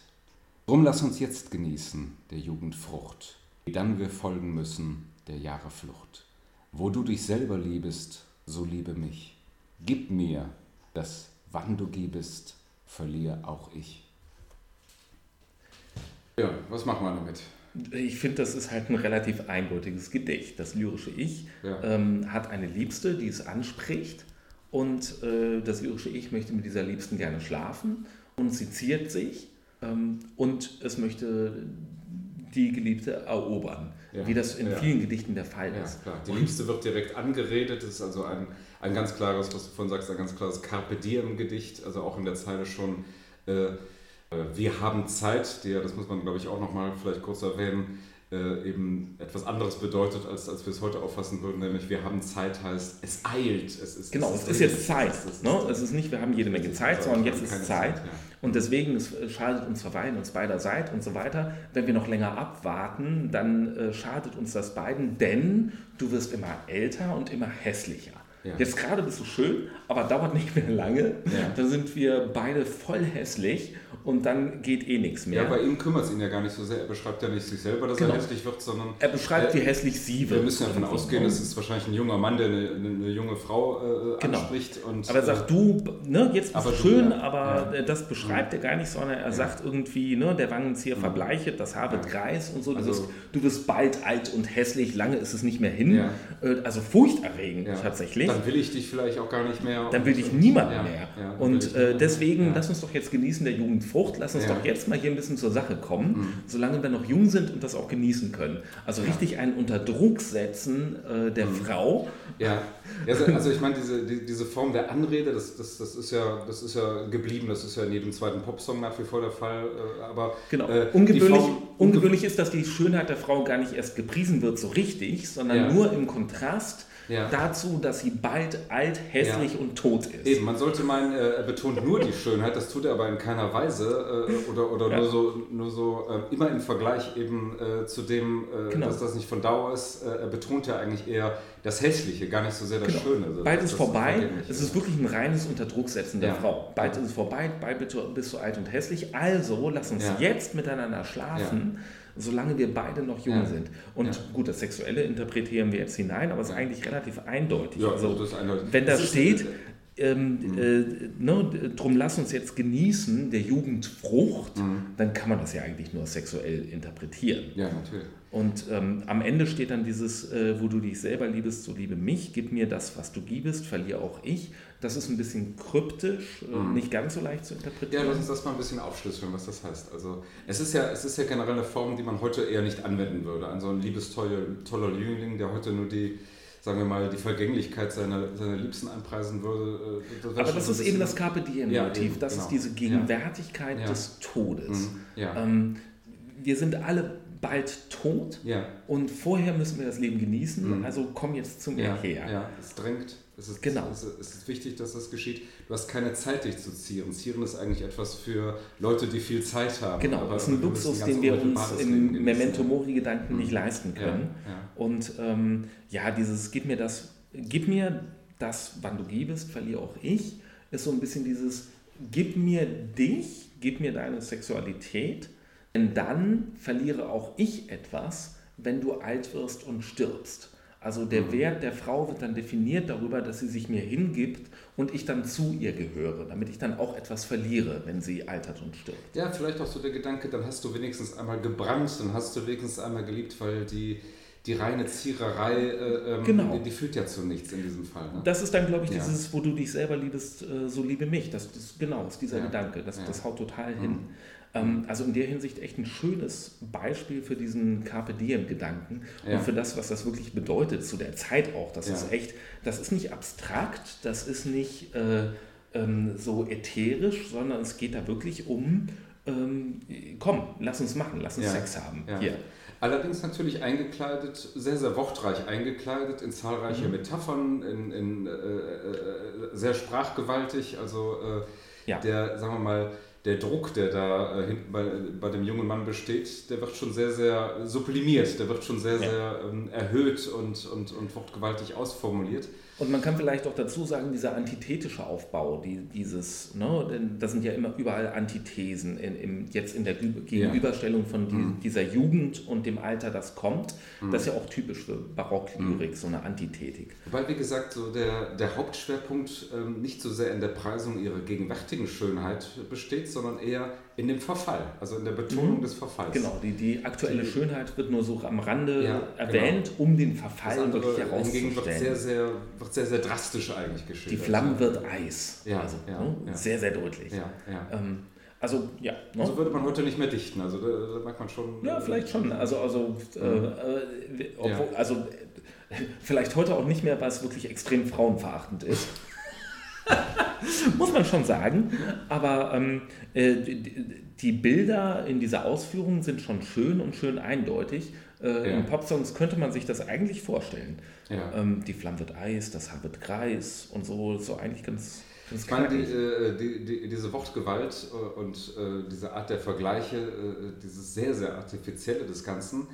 A: Drum lass uns jetzt genießen der Jugend Frucht dann wir folgen müssen der Jahre Flucht. Wo du dich selber liebest, so liebe mich. Gib mir, dass wann du gibest, verliere auch ich. Ja, was machen wir damit?
B: Ich finde, das ist halt ein relativ eindeutiges Gedicht. Das lyrische Ich ja. ähm, hat eine Liebste, die es anspricht. Und äh, das lyrische Ich möchte mit dieser Liebsten gerne schlafen. Und sie ziert sich. Ähm, und es möchte die Geliebte erobern, ja, wie das in ja. vielen Gedichten der Fall ist.
A: Klar. Die Liebste wird direkt angeredet, das ist also ein, ein ganz klares, was du vorhin sagst, ein ganz klares Carpe Diem-Gedicht, also auch in der Zeile schon, äh, äh wir haben Zeit, die, das muss man glaube ich auch nochmal vielleicht kurz erwähnen, äh, eben etwas anderes bedeutet, als, als wir es heute auffassen würden, nämlich wir haben Zeit heißt, es eilt. Es
B: ist, genau, es ist, es ist jetzt Zeit. Es ist, ne? es ist nicht, wir haben jede Menge Zeit, sondern jetzt ist Zeit. Zeit ja. Und deswegen es schadet uns Verweilen uns beiderseits und so weiter. Wenn wir noch länger abwarten, dann äh, schadet uns das beiden, denn du wirst immer älter und immer hässlicher. Ja. Jetzt gerade bist du schön, aber dauert nicht mehr lange. Ja. Dann sind wir beide voll hässlich und dann geht eh nichts mehr.
A: Ja, bei ihm kümmert es ihn ja gar nicht so sehr. Er beschreibt ja nicht sich selber, dass genau. er hässlich wird, sondern.
B: Er beschreibt, äh, wie hässlich sie
A: wird. Wir müssen ja davon ausgehen, das ist wahrscheinlich ein junger Mann, der eine, eine junge Frau äh, genau. anspricht. Und,
B: aber er sagt, du, ne, jetzt bist du schön, du, ja. aber ja. das beschreibt mhm. er gar nicht, sondern er sagt irgendwie, ne, der Wangenzieher mhm. verbleichet, das Haar wird greis und so. Also, du, wirst, du wirst bald alt und hässlich, lange ist es nicht mehr hin. Äh, also furchterregend tatsächlich.
A: Dann will ich dich vielleicht auch gar nicht mehr.
B: Dann will dich niemand mehr. und äh, deswegen, lass uns doch jetzt genießen der Jugendfrucht, lass uns doch jetzt mal hier ein bisschen zur Sache kommen, mhm. solange wir noch jung sind und das auch genießen können. Also ja. richtig ein unter Druck setzen äh, der mhm. Frau.
A: Ja, also ich meine, diese, die, diese Form der Anrede, das, das, das, ist ja, das ist ja geblieben, das ist ja in jedem zweiten Popsong nach wie vor der Fall. Äh, aber
B: genau. Äh, ungewöhnlich, Form, ungewöhnlich ist, dass die Schönheit der Frau gar nicht erst gepriesen wird so richtig, sondern ja. nur im Kontrast ja. dazu, dass sie bald alt, hässlich ja. und tot ist.
A: Eben, man sollte meinen, äh, er betont nur die Schönheit, das tut er aber in keiner Weise äh, oder, oder ja. nur so, nur so äh, immer im Vergleich eben äh, zu dem, äh, genau. dass das nicht von Dauer ist. Äh, er betont ja eigentlich eher das Hässliche, gar nicht so sehr das genau. Schöne. Also
B: bald ist vorbei, es ist wirklich ein reines Unterdrucksetzen der Frau. Bald ist es vorbei, bald bist du alt und hässlich, also lass uns jetzt miteinander schlafen solange wir beide noch jung ja. sind. Und ja. gut, das Sexuelle interpretieren wir jetzt hinein, aber es ist eigentlich relativ eindeutig. Ja, also, das eindeutig. Wenn da steht, ähm, mhm. äh, ne, drum lass uns jetzt genießen der Jugendfrucht, mhm. dann kann man das ja eigentlich nur sexuell interpretieren.
A: Ja, natürlich.
B: Und ähm, am Ende steht dann dieses, äh, wo du dich selber liebest, so liebe mich, gib mir das, was du gibst, verliere auch ich. Das ist ein bisschen kryptisch, äh, mhm. nicht ganz so leicht zu interpretieren.
A: Ja, lass uns das mal ein bisschen aufschlüsseln, was das heißt. Also es ist ja, es ist ja generell eine Form, die man heute eher nicht anwenden würde. An so einen liebestoller Jüngling, der heute nur die sagen wir mal, die Vergänglichkeit seiner, seiner Liebsten anpreisen würde.
B: Äh, das Aber das ist eben das Carpe Diem-Motiv, ja, das genau. ist diese Gegenwärtigkeit ja. des Todes. Mhm. Ja. Ähm, wir sind alle bald tot und vorher müssen wir das Leben genießen, mhm. also komm jetzt zu mir her.
A: Ja, es drängt. Es ist, genau. es, ist wichtig, dass das geschieht. Du hast keine Zeit, dich zu zieren. Zieren ist eigentlich etwas für Leute, die viel Zeit haben.
B: Genau, das ist ein Luxus, den wir uns im Memento Mori-Gedanken mhm. nicht leisten können. Ja, ja. Und ähm, ja, dieses Gib mir das, gib mir das, wann du gibst, verliere auch ich, ist so ein bisschen dieses Gib mir dich, gib mir deine Sexualität, denn dann verliere auch ich etwas, wenn du alt wirst und stirbst. Also der mhm. Wert der Frau wird dann definiert darüber, dass sie sich mir hingibt und ich dann zu ihr gehöre, damit ich dann auch etwas verliere, wenn sie altert und stirbt.
A: Ja, vielleicht auch so der Gedanke, dann hast du wenigstens einmal gebrannt, dann hast du wenigstens einmal geliebt, weil die, die reine Ziererei, äh, ähm, genau. die, führt ja zu nichts in diesem Fall. Ne?
B: Das ist dann, glaube ich, ja. dieses, wo du dich selber liebst, äh, so liebe mich. Das, das genau, ist dieser ja. Gedanke. Das, ja. das haut total mhm. hin. Ähm, also in der Hinsicht echt ein schönes Beispiel für diesen Carpe Diem-Gedanken ja. und für das, was das wirklich bedeutet zu der Zeit auch. Das ja. ist echt, das ist nicht abstrakt, das ist nicht äh, ähm, so ätherisch, sondern es geht da wirklich um, ähm, komm, lass uns machen, lass uns ja. Sex haben. Hier.
A: Allerdings natürlich eingekleidet, sehr, sehr wortreich eingekleidet, in zahlreiche mhm. Metaphern, in, in äh, äh, äh sehr sprachgewaltig. Also äh, der, sagen wir mal, der Druck, der da äh, hinten bei, bei dem jungen Mann besteht, der wird schon sehr, sehr sublimiert, der wird schon sehr, ja. sehr ähm, erhöht und, und, und wortgewaltig ausformuliert.
B: Und man kann vielleicht auch dazu sagen, dieser antithetische Aufbau, die, dieses, ne, denn das sind ja immer überall Antithesen, in, im, jetzt in der Gegenüberstellung von die, mhm. dieser Jugend und dem Alter, das kommt. Mhm. Das ist ja auch typisch für Barocklyrik, mhm. so eine Antithetik.
A: Wobei, wie gesagt, so der, der Hauptschwerpunkt ähm, nicht so sehr in der Preisung ihrer gegenwärtigen Schönheit besteht, sondern eher in dem Verfall, also in der Betonung mhm. des Verfalls.
B: Genau, die, die aktuelle die, Schönheit wird nur so am Rande ja, erwähnt, genau. um den Verfall andere, wirklich herauszustellen.
A: Wird sehr, sehr, wird sehr, sehr drastisch eigentlich geschildert.
B: Die Flamme wird Eis. Ja, also, ja, ne? ja. Sehr, sehr deutlich. Ähm, also, ja.
A: Ne? Also würde man heute nicht mehr dichten, also da, da merkt man schon.
B: Ja, vielleicht schon. Also, also, äh, mhm. äh, obwohl, also vielleicht heute auch nicht mehr, weil es wirklich extrem frauenverachtend ist. Muss man schon sagen. Aber ähm, äh, die Bilder in dieser Ausführung sind schon schön und schön eindeutig. Äh, ja. In Popsongs könnte man sich das eigentlich vorstellen. Ja. Ähm, die Flamme wird Eis, das Haar wird Kreis und so, so eigentlich ganz.
A: Ich meine, die, äh, die, die, diese Wortgewalt äh, und äh, diese Art der Vergleiche, äh, dieses sehr, sehr artifizielle des Ganzen,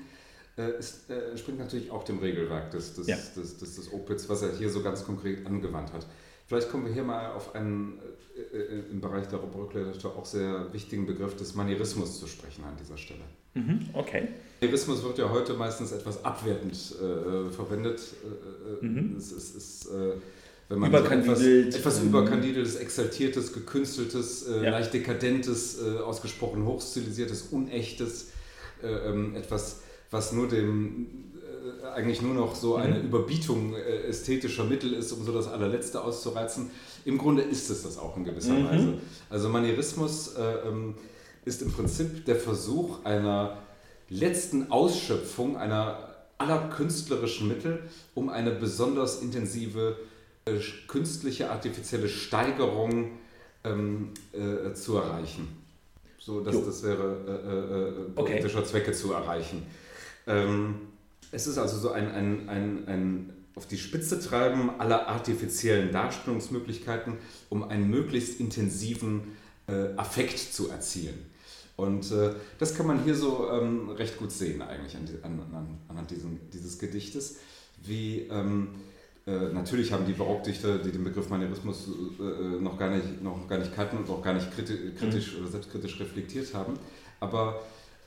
A: ist, äh, entspringt natürlich auch dem Regelwerk des, des, ja. des, des, des Opitz, was er hier so ganz konkret angewandt hat. Vielleicht kommen wir hier mal auf einen äh, äh im Bereich der Rückliteratur auch sehr wichtigen Begriff des Manierismus zu sprechen an dieser Stelle.
B: Mhm, okay.
A: Manierismus wird ja heute meistens etwas abwertend äh, verwendet. Äh, mhm. Es, es ist wenn man so etwas, etwas mhm. überkandideltes, exaltiertes, gekünsteltes, äh, ja. leicht dekadentes, äh, ausgesprochen hochstilisiertes, unechtes, äh, ähm, etwas, was nur dem äh, eigentlich nur noch so eine mhm. Überbietung äh, ästhetischer Mittel ist, um so das allerletzte auszureizen. Im Grunde ist es das auch in gewisser mhm. Weise. Also Manierismus äh, ähm, ist im Prinzip der Versuch einer letzten Ausschöpfung einer aller künstlerischen Mittel, um eine besonders intensive äh, künstliche, artifizielle Steigerung ähm, äh, zu erreichen. So, dass das wäre äh, äh, politischer okay. Zwecke zu erreichen. Ähm, es ist also so ein, ein, ein, ein auf die Spitze treiben aller artifiziellen Darstellungsmöglichkeiten, um einen möglichst intensiven äh, Affekt zu erzielen. Und äh, das kann man hier so ähm, recht gut sehen eigentlich an, an, an, anhand diesen, dieses Gedichtes, wie ähm, äh, natürlich haben die Barockdichter, die den Begriff Manierismus äh, äh, noch, gar nicht, noch gar nicht kannten und auch gar nicht kritisch, kritisch mhm. oder selbstkritisch reflektiert haben. Aber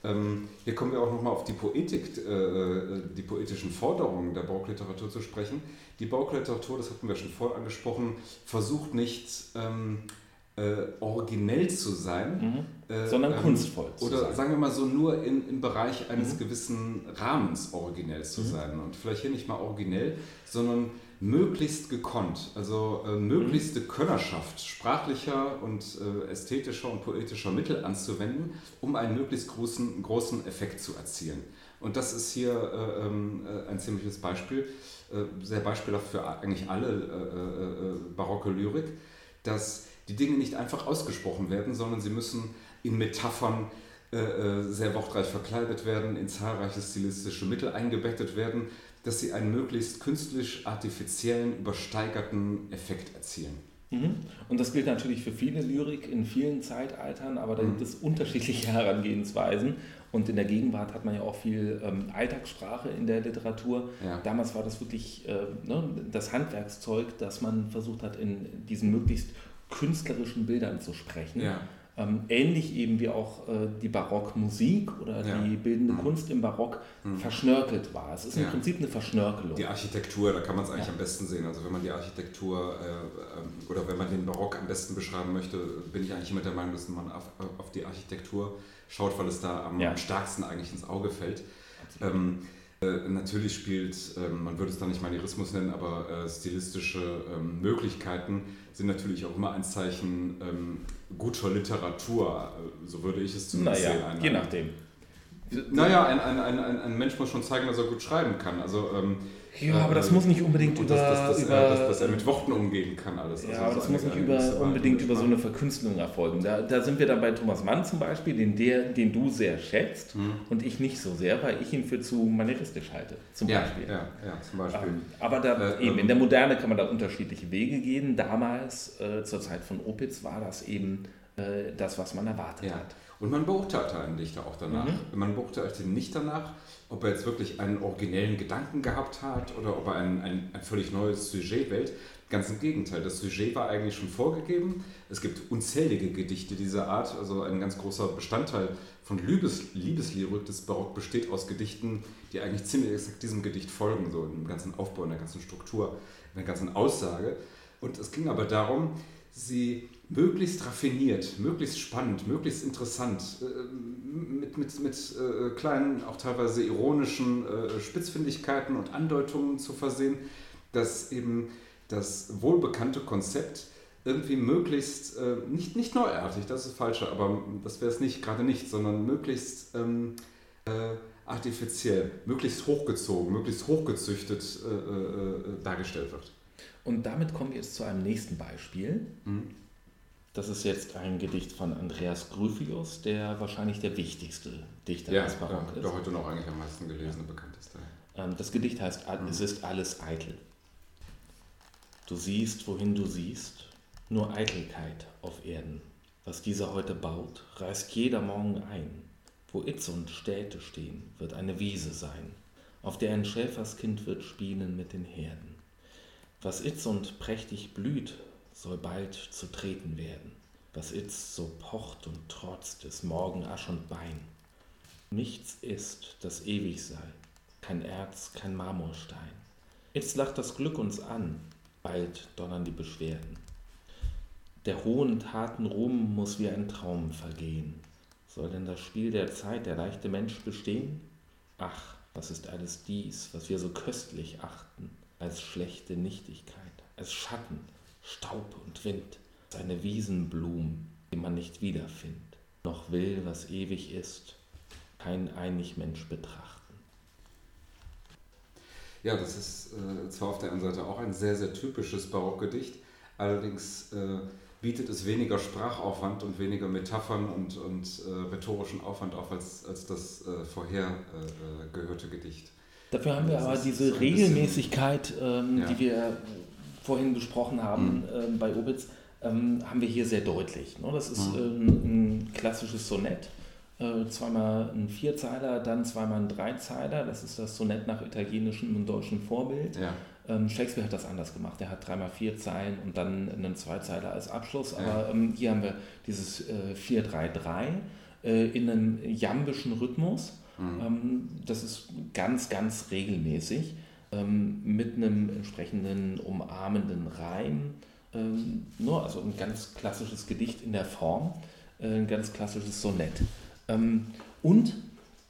A: ähm, hier kommen wir auch nochmal auf die Poetik, äh, die poetischen Forderungen der Barockliteratur zu sprechen. Die Barockliteratur, das hatten wir schon vorher angesprochen, versucht nicht ähm, äh, originell zu sein,
B: mhm. äh, sondern ähm, kunstvoll.
A: oder sein. sagen wir mal so, nur in, im Bereich eines mhm. gewissen Rahmens originell zu mhm. sein. Und vielleicht hier nicht mal originell, sondern möglichst gekonnt, also äh, möglichste mhm. Könnerschaft sprachlicher und äh, ästhetischer und poetischer Mittel anzuwenden, um einen möglichst großen, großen Effekt zu erzielen. Und das ist hier äh, ähm, äh, ein ziemliches Beispiel, äh, sehr beispielhaft für eigentlich alle äh, barocke Lyrik, dass die Dinge nicht einfach ausgesprochen werden, sondern sie müssen in Metaphern sehr wortreich verkleidet werden, in zahlreiche stilistische Mittel eingebettet werden, dass sie einen möglichst künstlich artifiziellen, übersteigerten Effekt erzielen.
B: Mhm. Und das gilt natürlich für viele Lyrik in vielen Zeitaltern, aber da gibt mhm. es unterschiedliche Herangehensweisen. Und in der Gegenwart hat man ja auch viel ähm, Alltagssprache in der Literatur. Ja. Damals war das wirklich äh, ne, das Handwerkszeug, das man versucht hat, in diesen möglichst künstlerischen Bildern zu sprechen. Ja. Ähm, ähnlich eben wie auch äh, die Barockmusik oder ja. die bildende mhm. Kunst im Barock mhm. verschnörkelt war. Es ist ja. im Prinzip eine Verschnörkelung.
A: Die Architektur, da kann man es eigentlich ja. am besten sehen. Also wenn man die Architektur äh, ähm, oder wenn man den Barock am besten beschreiben möchte, bin ich eigentlich immer der Meinung, dass man auf, auf die Architektur schaut, weil es da am, am stärksten eigentlich ins Auge fällt. Ähm, äh, natürlich spielt, ähm, man würde es dann nicht Manierismus nennen, aber äh, stilistische ähm, Möglichkeiten sind natürlich auch immer ein Zeichen ähm, guter Literatur, äh, so würde ich es
B: zumindest naja, sehen. Je nachdem.
A: Naja, ein, ein, ein, ein Mensch muss schon zeigen, dass er gut schreiben kann. Also
B: ja, aber das äh, muss nicht unbedingt über,
A: dass,
B: dass,
A: über
B: dass,
A: dass, er mit Worten umgehen kann, alles.
B: Ja, also aber das so muss nicht über, unbedingt über so eine Verkünstelung erfolgen. Da, da sind wir dann bei Thomas Mann zum Beispiel, den, der, den du sehr schätzt hm. und ich nicht so sehr, weil ich ihn für zu manieristisch halte, zum
A: ja,
B: Beispiel.
A: Ja, ja, zum Beispiel. Ähm,
B: aber da, äh, eben, in ähm, der Moderne kann man da unterschiedliche Wege gehen. Damals, äh, zur Zeit von Opitz, war das eben äh, das, was man erwartet ja. hat.
A: Und man beurteilte einen Dichter auch danach. Mhm. Man beurteilte ihn nicht danach, ob er jetzt wirklich einen originellen Gedanken gehabt hat oder ob er ein, ein, ein völlig neues Sujet wählt. Ganz im Gegenteil, das Sujet war eigentlich schon vorgegeben. Es gibt unzählige Gedichte dieser Art, also ein ganz großer Bestandteil von Liebes, Liebeslyrik des Barock besteht aus Gedichten, die eigentlich ziemlich exakt diesem Gedicht folgen, so im ganzen Aufbau, in der ganzen Struktur, in der ganzen Aussage. Und es ging aber darum, sie möglichst raffiniert, möglichst spannend, möglichst interessant, äh, mit, mit, mit äh, kleinen, auch teilweise ironischen äh, Spitzfindigkeiten und Andeutungen zu versehen, dass eben das wohlbekannte Konzept irgendwie möglichst, nicht, nicht neuartig, das ist falsch, aber das wäre es nicht, gerade nicht, sondern möglichst ähm, äh, artifiziell, möglichst hochgezogen, möglichst hochgezüchtet äh, äh, dargestellt wird.
B: Und damit kommen wir jetzt zu einem nächsten Beispiel. Mhm. Das ist jetzt ein Gedicht von Andreas Gryphius, der wahrscheinlich der wichtigste Dichter
A: ja, des Barock ja, ist. Der heute noch eigentlich am meisten gelesene, ja. bekannteste.
B: Ähm, das Gedicht heißt mhm. Es ist alles eitel. Du siehst, wohin du siehst, nur Eitelkeit auf Erden. Was dieser heute baut, reißt jeder Morgen ein. Wo Itz und Städte stehen, wird eine Wiese sein. auf der ein Schäferskind wird spielen mit den Herden. Was itz und prächtig blüht, soll bald zu treten werden. Was itz so pocht und trotzt, ist morgen Asch und Bein. Nichts ist, das ewig sei, kein Erz, kein Marmorstein. Itz lacht das Glück uns an, bald donnern die Beschwerden. Der hohen Taten Ruhm muss wie ein Traum vergehen. Soll denn das Spiel der Zeit der leichte Mensch bestehen? Ach, was ist alles dies, was wir so köstlich achten, als schlechte Nichtigkeit, als Schatten, Staub und Wind, als eine Wiesenblum, die man nicht wiederfindet, noch will, was ewig ist, kein einig Mensch betrachten.
A: Ja, das ist äh, zwar auf der einen Seite auch ein sehr, sehr typisches Barockgedicht, allerdings äh, bietet es weniger Sprachaufwand und weniger Metaphern und, und äh, rhetorischen Aufwand auf als, als das äh, vorher äh, gehörte Gedicht.
B: Dafür haben wir aber diese Regelmäßigkeit, ähm, ja. die wir vorhin besprochen haben mhm. ähm, bei Obitz, ähm, haben wir hier sehr deutlich. Ne? Das ist mhm. Ähm, ein klassisches Sonett. Äh, zweimal ein Vierzeiler, dann zweimal ein Dreizeiler. Das ist das Sonett nach italienischem und deutschem Vorbild. Ja. Ähm, Shakespeare hat das anders gemacht. Er hat dreimal vier Zeilen und dann einen Zweizeiler als Abschluss. Aber ähm, hier haben wir dieses äh, 4-3-3 äh, in einem jambischen Rhythmus. Mhm. Ähm, das ist ganz, ganz regelmäßig ähm, mit einem entsprechenden umarmenden Reim. Ähm, nur also ein ganz klassisches Gedicht in der Form, äh, ein ganz klassisches Sonett. Ähm, und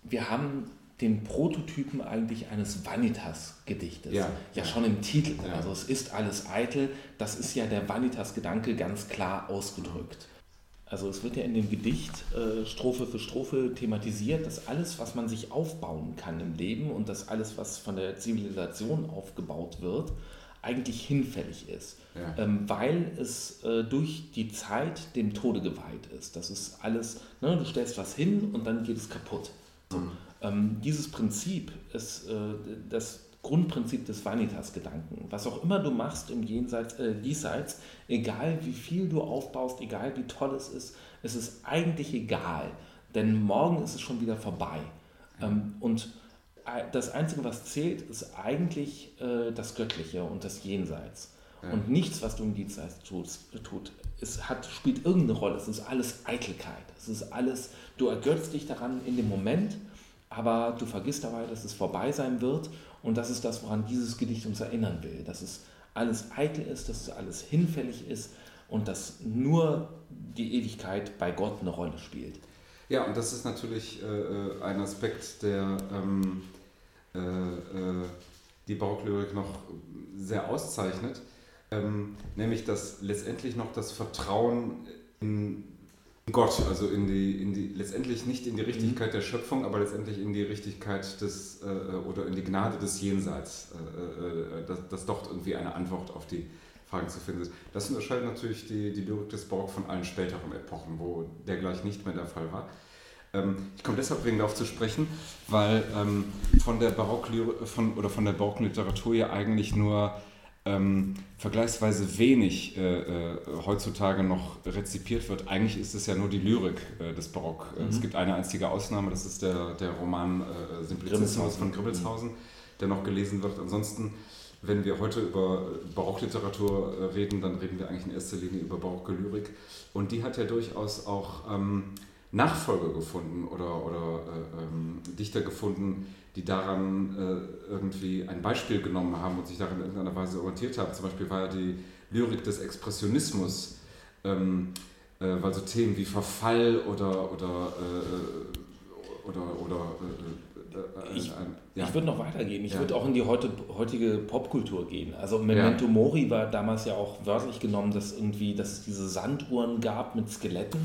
B: wir haben den Prototypen eigentlich eines Vanitas-Gedichtes. Ja. ja, schon im Titel. Ja. Also es ist alles eitel. Das ist ja der Vanitas-Gedanke ganz klar ausgedrückt. Also es wird ja in dem Gedicht äh, Strophe für Strophe thematisiert, dass alles, was man sich aufbauen kann im Leben und dass alles, was von der Zivilisation aufgebaut wird, eigentlich hinfällig ist, ja. ähm, weil es äh, durch die Zeit dem Tode geweiht ist. Das ist alles, ne, du stellst was hin und dann geht es kaputt. Mhm. Ähm, dieses Prinzip ist äh, das Grundprinzip des Vanitas-Gedanken. Was auch immer du machst im Jenseits, äh, Diesseits, egal wie viel du aufbaust, egal wie toll es ist, es ist eigentlich egal, denn morgen ist es schon wieder vorbei. Ähm, und äh, das Einzige, was zählt, ist eigentlich äh, das Göttliche und das Jenseits. Ja. Und nichts, was du im Diesseits tust, tut, es hat, spielt irgendeine Rolle. Es ist alles Eitelkeit. Es ist alles, du ergötzt dich daran in dem Moment aber du vergisst dabei, dass es vorbei sein wird und das ist das, woran dieses Gedicht uns erinnern will, dass es alles eitel ist, dass es alles hinfällig ist und dass nur die Ewigkeit bei Gott eine Rolle spielt.
A: Ja, und das ist natürlich äh, äh ein Aspekt, der ähm, äh, äh, die Barocklyrik noch sehr auszeichnet, ähm, nämlich dass letztendlich noch das Vertrauen in Gott, also in die, in die, letztendlich nicht in die Richtigkeit der Schöpfung, aber letztendlich in die Richtigkeit des, äh, oder in die Gnade des Jenseits, äh, äh, dass, dass dort irgendwie eine Antwort auf die Fragen zu finden ist. Das unterscheidet natürlich die, die Lyrik des Barock von allen späteren Epochen, wo dergleich nicht mehr der Fall war. Ähm, ich komme deshalb wegen darauf zu sprechen, weil ähm, von der Barock von, oder von der barocken Literatur ja eigentlich nur ähm, vergleichsweise wenig äh, äh, heutzutage noch rezipiert wird. Eigentlich ist es ja nur die Lyrik äh, des Barock. Mhm. Es gibt eine einzige Ausnahme, das ist der, der Roman äh, Simplicissimus von Gribbelshausen, der noch gelesen wird. Ansonsten, wenn wir heute über Barockliteratur äh, reden, dann reden wir eigentlich in erster Linie über barocke Lyrik. Und die hat ja durchaus auch ähm, Nachfolger gefunden oder, oder äh, ähm, Dichter gefunden, die daran äh, irgendwie ein Beispiel genommen haben und sich daran in irgendeiner Weise orientiert haben. Zum Beispiel war ja die Lyrik des Expressionismus, ähm, äh, weil so Themen wie Verfall oder, oder, äh, oder, oder
B: äh, ich, ja. ich würde noch weitergehen. Ich ja. würde auch in die heute, heutige Popkultur gehen. Also Memento ja. Mori war damals ja auch wörtlich genommen, dass irgendwie, dass es diese Sanduhren gab mit Skeletten,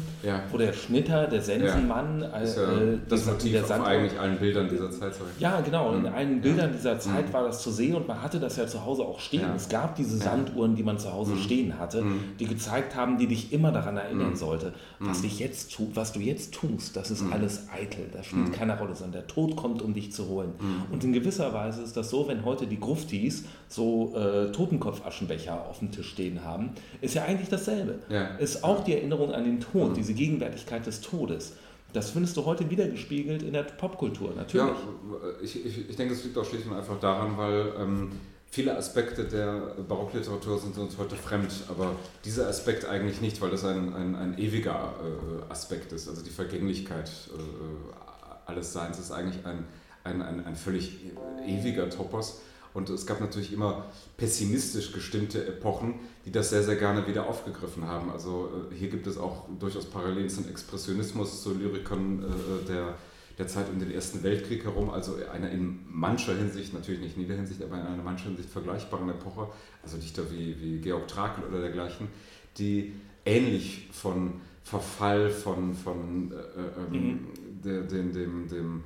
B: wo der Schnitter, der Sensenmann,
A: äh, das, äh, das dieser, Motiv der Sanduhr, auf eigentlich allen Bildern dieser Zeit. Sorry.
B: Ja, genau. In allen Bildern dieser Zeit mhm. war das zu sehen und man hatte das ja zu Hause auch stehen. Es gab diese Sanduhren, die man zu Hause mhm. stehen hatte, mhm. die gezeigt haben, die dich immer daran erinnern sollte, was dich jetzt tu, was du jetzt tust, das ist alles eitel, das spielt keine Rolle, sondern der Tod kommt, um dich zu holen. Und in gewisser Weise ist das so, wenn heute die Gruftis so äh, Totenkopfaschenbecher auf dem Tisch stehen haben, ist ja eigentlich dasselbe. Ja. Ist auch die Erinnerung an den Tod, mhm. diese Gegenwärtigkeit des Todes. Das findest du heute wieder gespiegelt in der Popkultur, natürlich. Ja,
A: ich, ich, ich denke, es liegt auch schlicht und einfach daran, weil ähm, viele Aspekte der Barockliteratur sind uns heute fremd, aber dieser Aspekt eigentlich nicht, weil das ein, ein, ein ewiger äh, Aspekt ist. Also die Vergänglichkeit äh, alles Seins ist eigentlich ein, ein, ein, ein völlig ewiger Topos. Und es gab natürlich immer pessimistisch gestimmte Epochen, die das sehr, sehr gerne wieder aufgegriffen haben. Also äh, hier gibt es auch durchaus Parallelen zum Expressionismus, zu Lyrikern äh, der, der Zeit um den Ersten Weltkrieg herum. Also eine in mancher Hinsicht, natürlich nicht in jeder Hinsicht, aber in einer mancher Hinsicht vergleichbaren Epoche. Also Dichter wie, wie Georg Trakl oder dergleichen, die ähnlich von Verfall, von, von äh, ähm, mhm. der, dem, dem, dem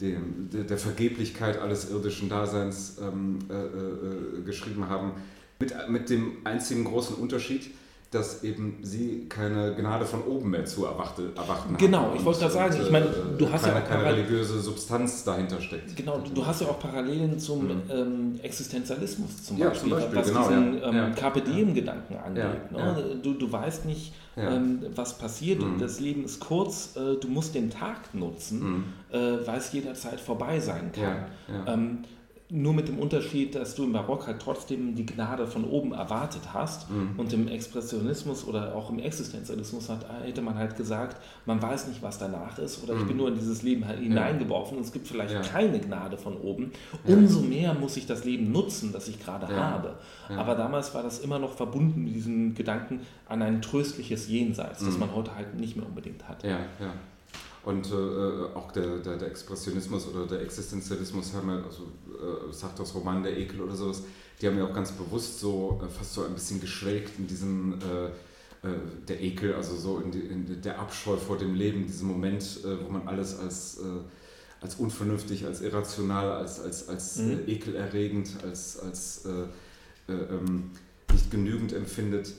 A: dem, der, Vergeblichkeit alles irdischen Daseins ähm, äh, äh, geschrieben haben, mit, mit dem einzigen großen Unterschied, dass eben sie keine Gnade von oben mehr zu erwarten haben.
B: Genau, ich wollte gerade sagen, ich meine, du hast
A: keine,
B: ja
A: auch keine religiöse Substanz dahinter steckt.
B: Genau, du hast ja auch Parallelen zum mhm. ähm, Existenzialismus zum
A: ja,
B: Beispiel,
A: zum Beispiel
B: was
A: genau,
B: diesen
A: ja.
B: ähm,
A: ja.
B: Carpe Diem-Gedanken angeht. Ne? Du, du weißt nicht, ähm, was passiert, mhm. das Leben ist kurz, äh, du musst den Tag nutzen, mhm. äh, weil es jederzeit vorbei sein kann. Nur mit dem Unterschied, dass du im Barock halt trotzdem die Gnade von oben erwartet hast mhm. und im Expressionismus oder auch im Existenzialismus hat, hätte man halt gesagt, man weiß nicht, was danach ist oder mhm. ich bin nur in dieses Leben halt hineingeworfen und es gibt vielleicht ja. keine Gnade von oben. Umso mehr muss ich das Leben nutzen, das ich gerade ja. habe. Ja. Aber damals war das immer noch verbunden mit diesem Gedanken an ein tröstliches Jenseits, das mhm. man heute halt nicht mehr unbedingt hat.
A: Ja, ja. Und äh, auch der, der, der, Expressionismus oder der Existenzialismus haben ja, also äh, sagt das Roman der Ekel oder sowas, die haben ja auch ganz bewusst so äh, fast so ein bisschen geschwelgt in diesem äh, äh, der Ekel, also so in, die, in, der Abscheu vor dem Leben, diesem Moment, äh, wo man alles als, als unvernünftig, als irrational, als, als, als mhm. ekelerregend, als, als ähm, nicht genügend empfindet.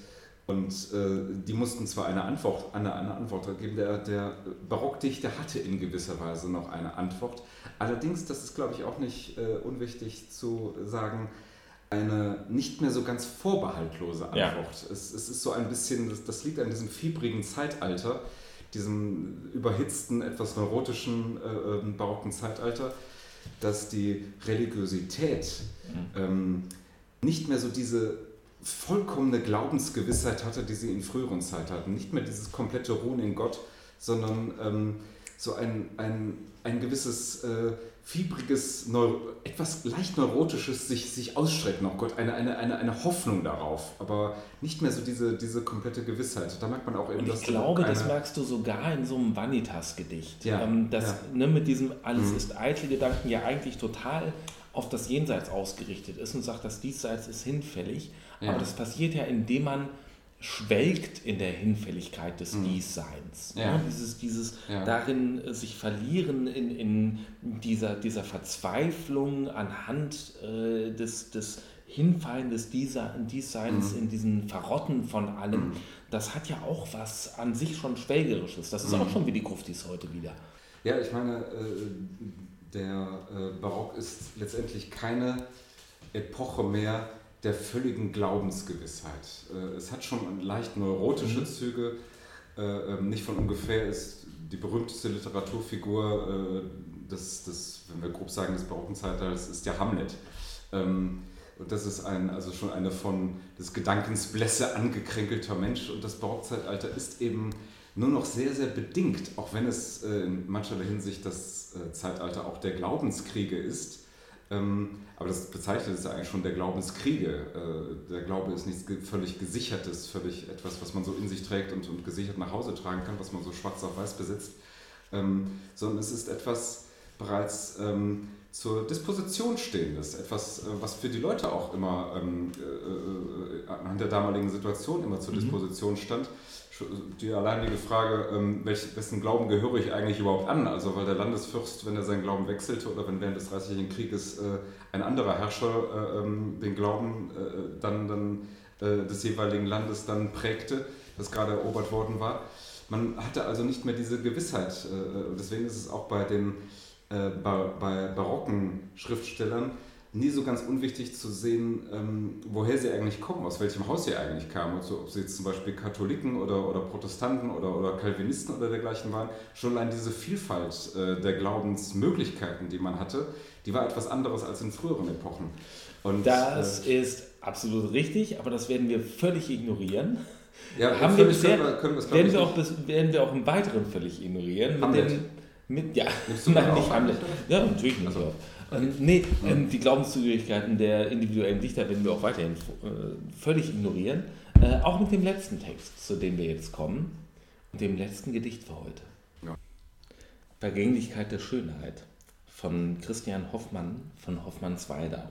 A: Und äh, die mussten zwar eine Antwort, eine, eine Antwort geben, der, der Barockdichter hatte in gewisser Weise noch eine Antwort. Allerdings, das ist glaube ich auch nicht äh, unwichtig zu sagen, eine nicht mehr so ganz vorbehaltlose Antwort. Ja. Es, es ist so ein bisschen, das, das, liegt an diesem fiebrigen Zeitalter, diesem überhitzten, etwas neurotischen äh, ähm, barocken Zeitalter, dass die Religiosität mhm. ähm, nicht mehr so diese vollkommene Glaubensgewissheit hatte, die sie in früheren Zeiten hatten. Nicht mehr dieses komplette Ruhen in Gott, sondern ähm, so ein, ein, ein gewisses äh, fiebriges, Neu etwas leicht neurotisches sich, sich ausstrecken auf Gott, eine, eine, eine, eine Hoffnung darauf, aber nicht mehr so diese, diese komplette Gewissheit. Da merkt man auch eben,
B: Und ich
A: dass
B: glaube, das merkst du sogar in so einem Vanitas-Gedicht. Ja, ähm, das ja. ne, mit diesem Alles mhm. ist eitle Gedanken ja eigentlich total auf das Jenseits ausgerichtet ist und sagt, das Diesseits ist hinfällig. Ja. Aber das passiert ja, indem man schwelgt in der Hinfälligkeit des mhm. Diesseins. Ja. Ja, dieses dieses ja. darin äh, sich verlieren in, in dieser, dieser Verzweiflung anhand äh, des, des Hinfallen des Diesseins, mhm. in diesen Verrotten von allem, mhm. das hat ja auch was an sich schon Schwelgerisches. Das ist auch mhm. schon wie die Gruftis heute wieder.
A: Ja, ich meine, äh, der äh, Barock ist letztendlich keine Epoche mehr der völligen Glaubensgewissheit. Äh, es hat schon leicht neurotische mhm. Züge. Äh, ähm, nicht von ungefähr ist die berühmteste Literaturfigur des, des, wenn wir grob sagen, des barocken Zeitalters, ist der Hamlet. Ähm, und das ist ein, also schon eine von des Gedankens Blässe angekränkelter Mensch. Und das Barockzeitalter ist eben nur noch sehr, sehr bedingt, auch wenn es äh, in mancherlei Hinsicht das äh, Zeitalter auch der Glaubenskriege ist. Ähm, aber das bezeichnet es ja eigentlich schon der Glaubenskriege. Äh, der Glaube ist nichts völlig Gesichertes, völlig etwas, was man so in sich trägt und, und gesichert nach Hause tragen kann, was man so schwarz auf weiß besitzt, ähm, sondern es ist etwas bereits ähm, zur Disposition stehendes, etwas, was für die Leute auch immer anhand der damaligen Situation immer zur mhm. Disposition stand die alleinige Frage, ähm, wessen Glauben gehöre ich eigentlich überhaupt an? Also weil der Landesfürst, wenn er seinen Glauben wechselte oder wenn während des Dreißigjährigen Krieges äh, ein anderer Herrscher äh, ähm, den Glauben äh, dann, dann des jeweiligen Landes dann prägte, das gerade erobert worden war. Man hatte also nicht mehr diese Gewissheit. deswegen ist es auch bei den bei, bei barocken Schriftstellern nie so ganz unwichtig zu sehen, ähm, woher sie eigentlich kommen, aus welchem Haus sie eigentlich kamen. Also, ob sie jetzt zum Beispiel Katholiken oder, oder Protestanten oder, oder Calvinisten oder dergleichen waren. Schon allein diese Vielfalt äh, der Glaubensmöglichkeiten, die man hatte, die war etwas anderes als in früheren Epochen.
B: Und, das äh, ist absolut richtig, aber das werden wir völlig ignorieren. Ja, haben wir bisher, können wir, können wir werden, wir auch, werden wir auch im Weiteren völlig ignorieren. Hamlet. Mit dem, mit, ja, nein, nicht Hamlet. Ja, natürlich nicht. Also. Ähm, nee, ähm, die Glaubenszugehörigkeiten der individuellen Dichter werden wir auch weiterhin äh, völlig ignorieren. Äh, auch mit dem letzten Text, zu dem wir jetzt kommen, und dem letzten Gedicht für heute. Ja. Vergänglichkeit der Schönheit von Christian Hoffmann von Hoffmannsweidau.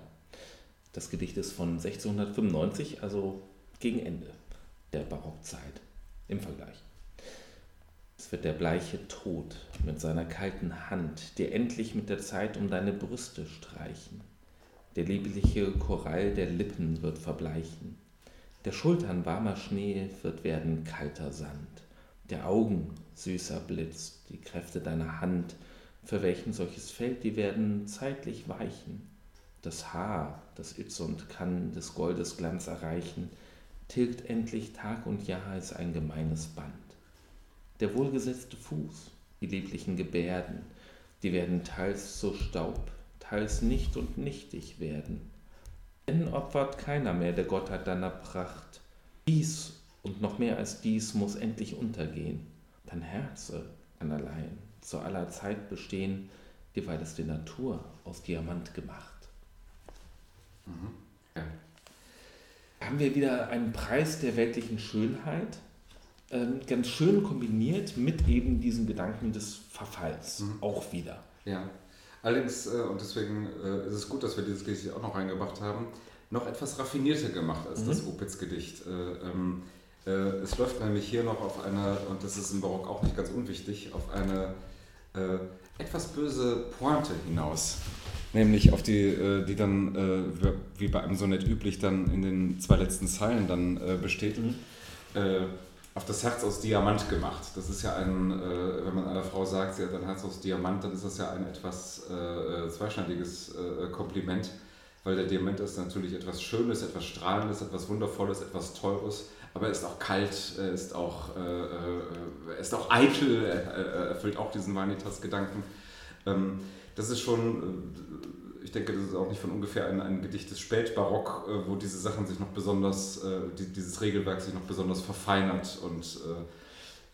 B: Das Gedicht ist von 1695, also gegen Ende der Barockzeit im Vergleich. Es wird der bleiche Tod mit seiner kalten Hand dir endlich mit der Zeit um deine Brüste streichen. Der liebliche Korall der Lippen wird verbleichen. Der Schultern warmer Schnee wird werden kalter Sand. Der Augen süßer Blitz, die Kräfte deiner Hand, für welchen solches fällt, die werden zeitlich weichen. Das Haar, das Itzund kann des Goldes Glanz erreichen, tilgt endlich Tag und Jahr als ein gemeines Band. Der wohlgesetzte Fuß, die lieblichen Gebärden, die werden teils zu Staub, teils nicht und nichtig werden. Denn opfert keiner mehr der Gottheit deiner Pracht. Dies und noch mehr als dies muss endlich untergehen. Dein Herze kann allein zu aller Zeit bestehen, dieweil es die Natur aus Diamant gemacht. Mhm. Ja. Haben wir wieder einen Preis der weltlichen Schönheit, ganz schön kombiniert mit eben diesen Gedanken des Verfalls mhm. auch wieder.
A: Ja, allerdings, äh, und deswegen äh, ist es gut, dass wir dieses Gedicht auch noch reingebracht haben, noch etwas raffinierter gemacht als mhm. das Opitz-Gedicht. Äh, ähm, äh, es läuft nämlich hier noch auf eine, und das ist im Barock auch nicht ganz unwichtig, auf eine etwas böse Pointe hinaus. Nämlich auf die, die dann, wie bei einem Sonett üblich, dann in den zwei letzten Zeilen dann besteht. Mhm. Auf das Herz aus Diamant gemacht. Das ist ja ein, wenn man einer Frau sagt, sie hat ein Herz aus Diamant, dann ist das ja ein etwas zweischneidiges Kompliment, weil der Diamant ist natürlich etwas Schönes, etwas Strahlendes, etwas Wundervolles, etwas Teures aber er ist auch kalt, er ist auch, äh, äh, ist auch eitel, er erfüllt auch diesen Vanitas-Gedanken. Ähm, das ist schon, äh, denke, das ist auch nicht von ungefähr ein, ein Gedicht des Spätbarock, äh, wo diese Sachen sich noch besonders, äh, die, dieses Regelwerk sich noch besonders verfeinert und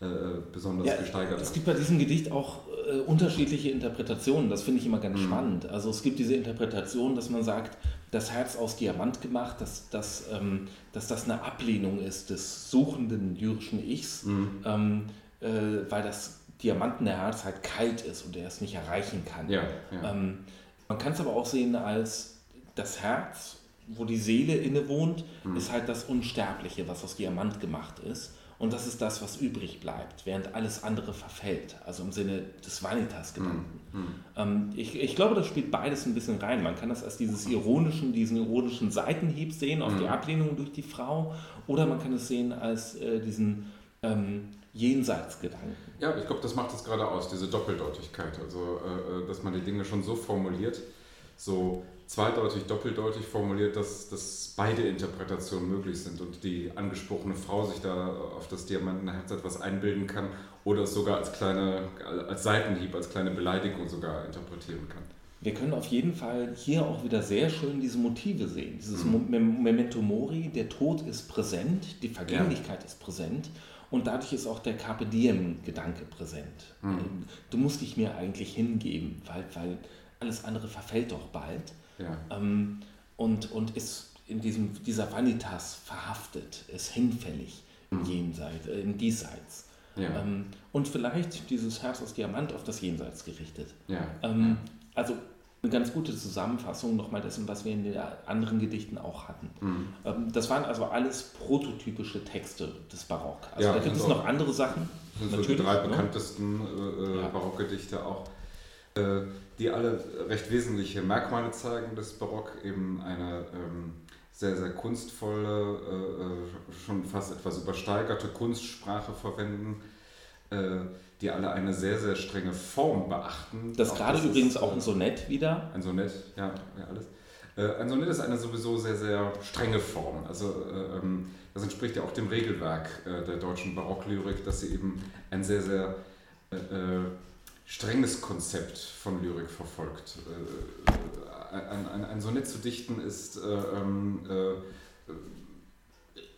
A: äh, besonders ja, gesteigert
B: hat. Es gibt bei diesem Gedicht auch unterschiedliche Interpretationen, das finde ich immer ganz mhm. spannend. Also es gibt diese Interpretation, dass man sagt, das Herz aus Diamant gemacht, dass, dass, ähm, dass das eine Ablehnung ist des suchenden lyrischen Ichs, mhm. ähm, äh, weil das diamantene Herz halt kalt ist und er es nicht erreichen kann. Ja, ja. Ähm, man kann es aber auch sehen als das Herz, wo die Seele innewohnt, mhm. ist halt das Unsterbliche, was aus Diamant gemacht ist. Und das ist das, was übrig bleibt, während alles andere verfällt. Also im Sinne des Vanitas-Gedanken. Mhm. Ähm, ich, ich glaube, das spielt beides ein bisschen rein. Man kann das als dieses ironischen, diesen ironischen Seitenhieb sehen auf die Ablehnung durch die Frau. Oder man kann es sehen als äh, diesen ähm, Jenseitsgedanken.
A: Ja, ich glaube, das macht es gerade aus, diese Doppeldeutigkeit. Also, äh, äh, dass man die Dinge schon so formuliert, so zweideutig, doppeldeutig formuliert, dass, dass beide Interpretationen möglich sind und die angesprochene Frau sich da auf das Diamantenherz etwas einbilden kann oder es sogar als kleine, als Seitenhieb, als kleine Beleidigung sogar interpretieren kann.
B: Wir können auf jeden Fall hier auch wieder sehr schön diese Motive sehen. Dieses mhm. Memento Mori, der Tod ist präsent, die Vergänglichkeit ja. ist präsent und dadurch ist auch der Carpe Diem-Gedanke präsent. Mhm. Ähm, du musst dich mir eigentlich hingeben, weil, weil alles andere verfällt doch bald. Ja. Ähm, und, und ist in diesem, dieser Vanitas verhaftet, ist hinfällig im mhm. Jenseits, äh, im Diesseits. Ja. Ähm, und vielleicht dieses Herz aus Diamant auf das Jenseits gerichtet. Ja. Ähm, also eine ganz gute Zusammenfassung nochmal dessen, was wir in den anderen Gedichten auch hatten. Mhm. Ähm, das waren also alles prototypische Texte des Barock. Also ja, da gibt es noch andere Sachen.
A: Das sind so die drei ne? bekanntesten äh, äh ja. Barockgedichte auch. Äh, die alle recht wesentliche Merkmale zeigen des Barock, eben eine ähm, sehr, sehr kunstvolle, äh, äh, schon fast etwas übersteigerte Kunstsprache verwenden, äh, die alle eine sehr, sehr strenge Form beachten.
B: Das auch gerade das übrigens ist, auch ein Sonett wieder.
A: Ein Sonett, ja, ja alles. Äh, ein Sonett ist eine sowieso sehr, sehr strenge Form. Also äh, ähm, das entspricht ja auch dem Regelwerk äh, der deutschen Barocklyrik, dass sie eben ein sehr, sehr äh, äh strenges Konzept von Lyrik verfolgt. Äh, ein, ein, ein, Sonett zu dichten ist ähm,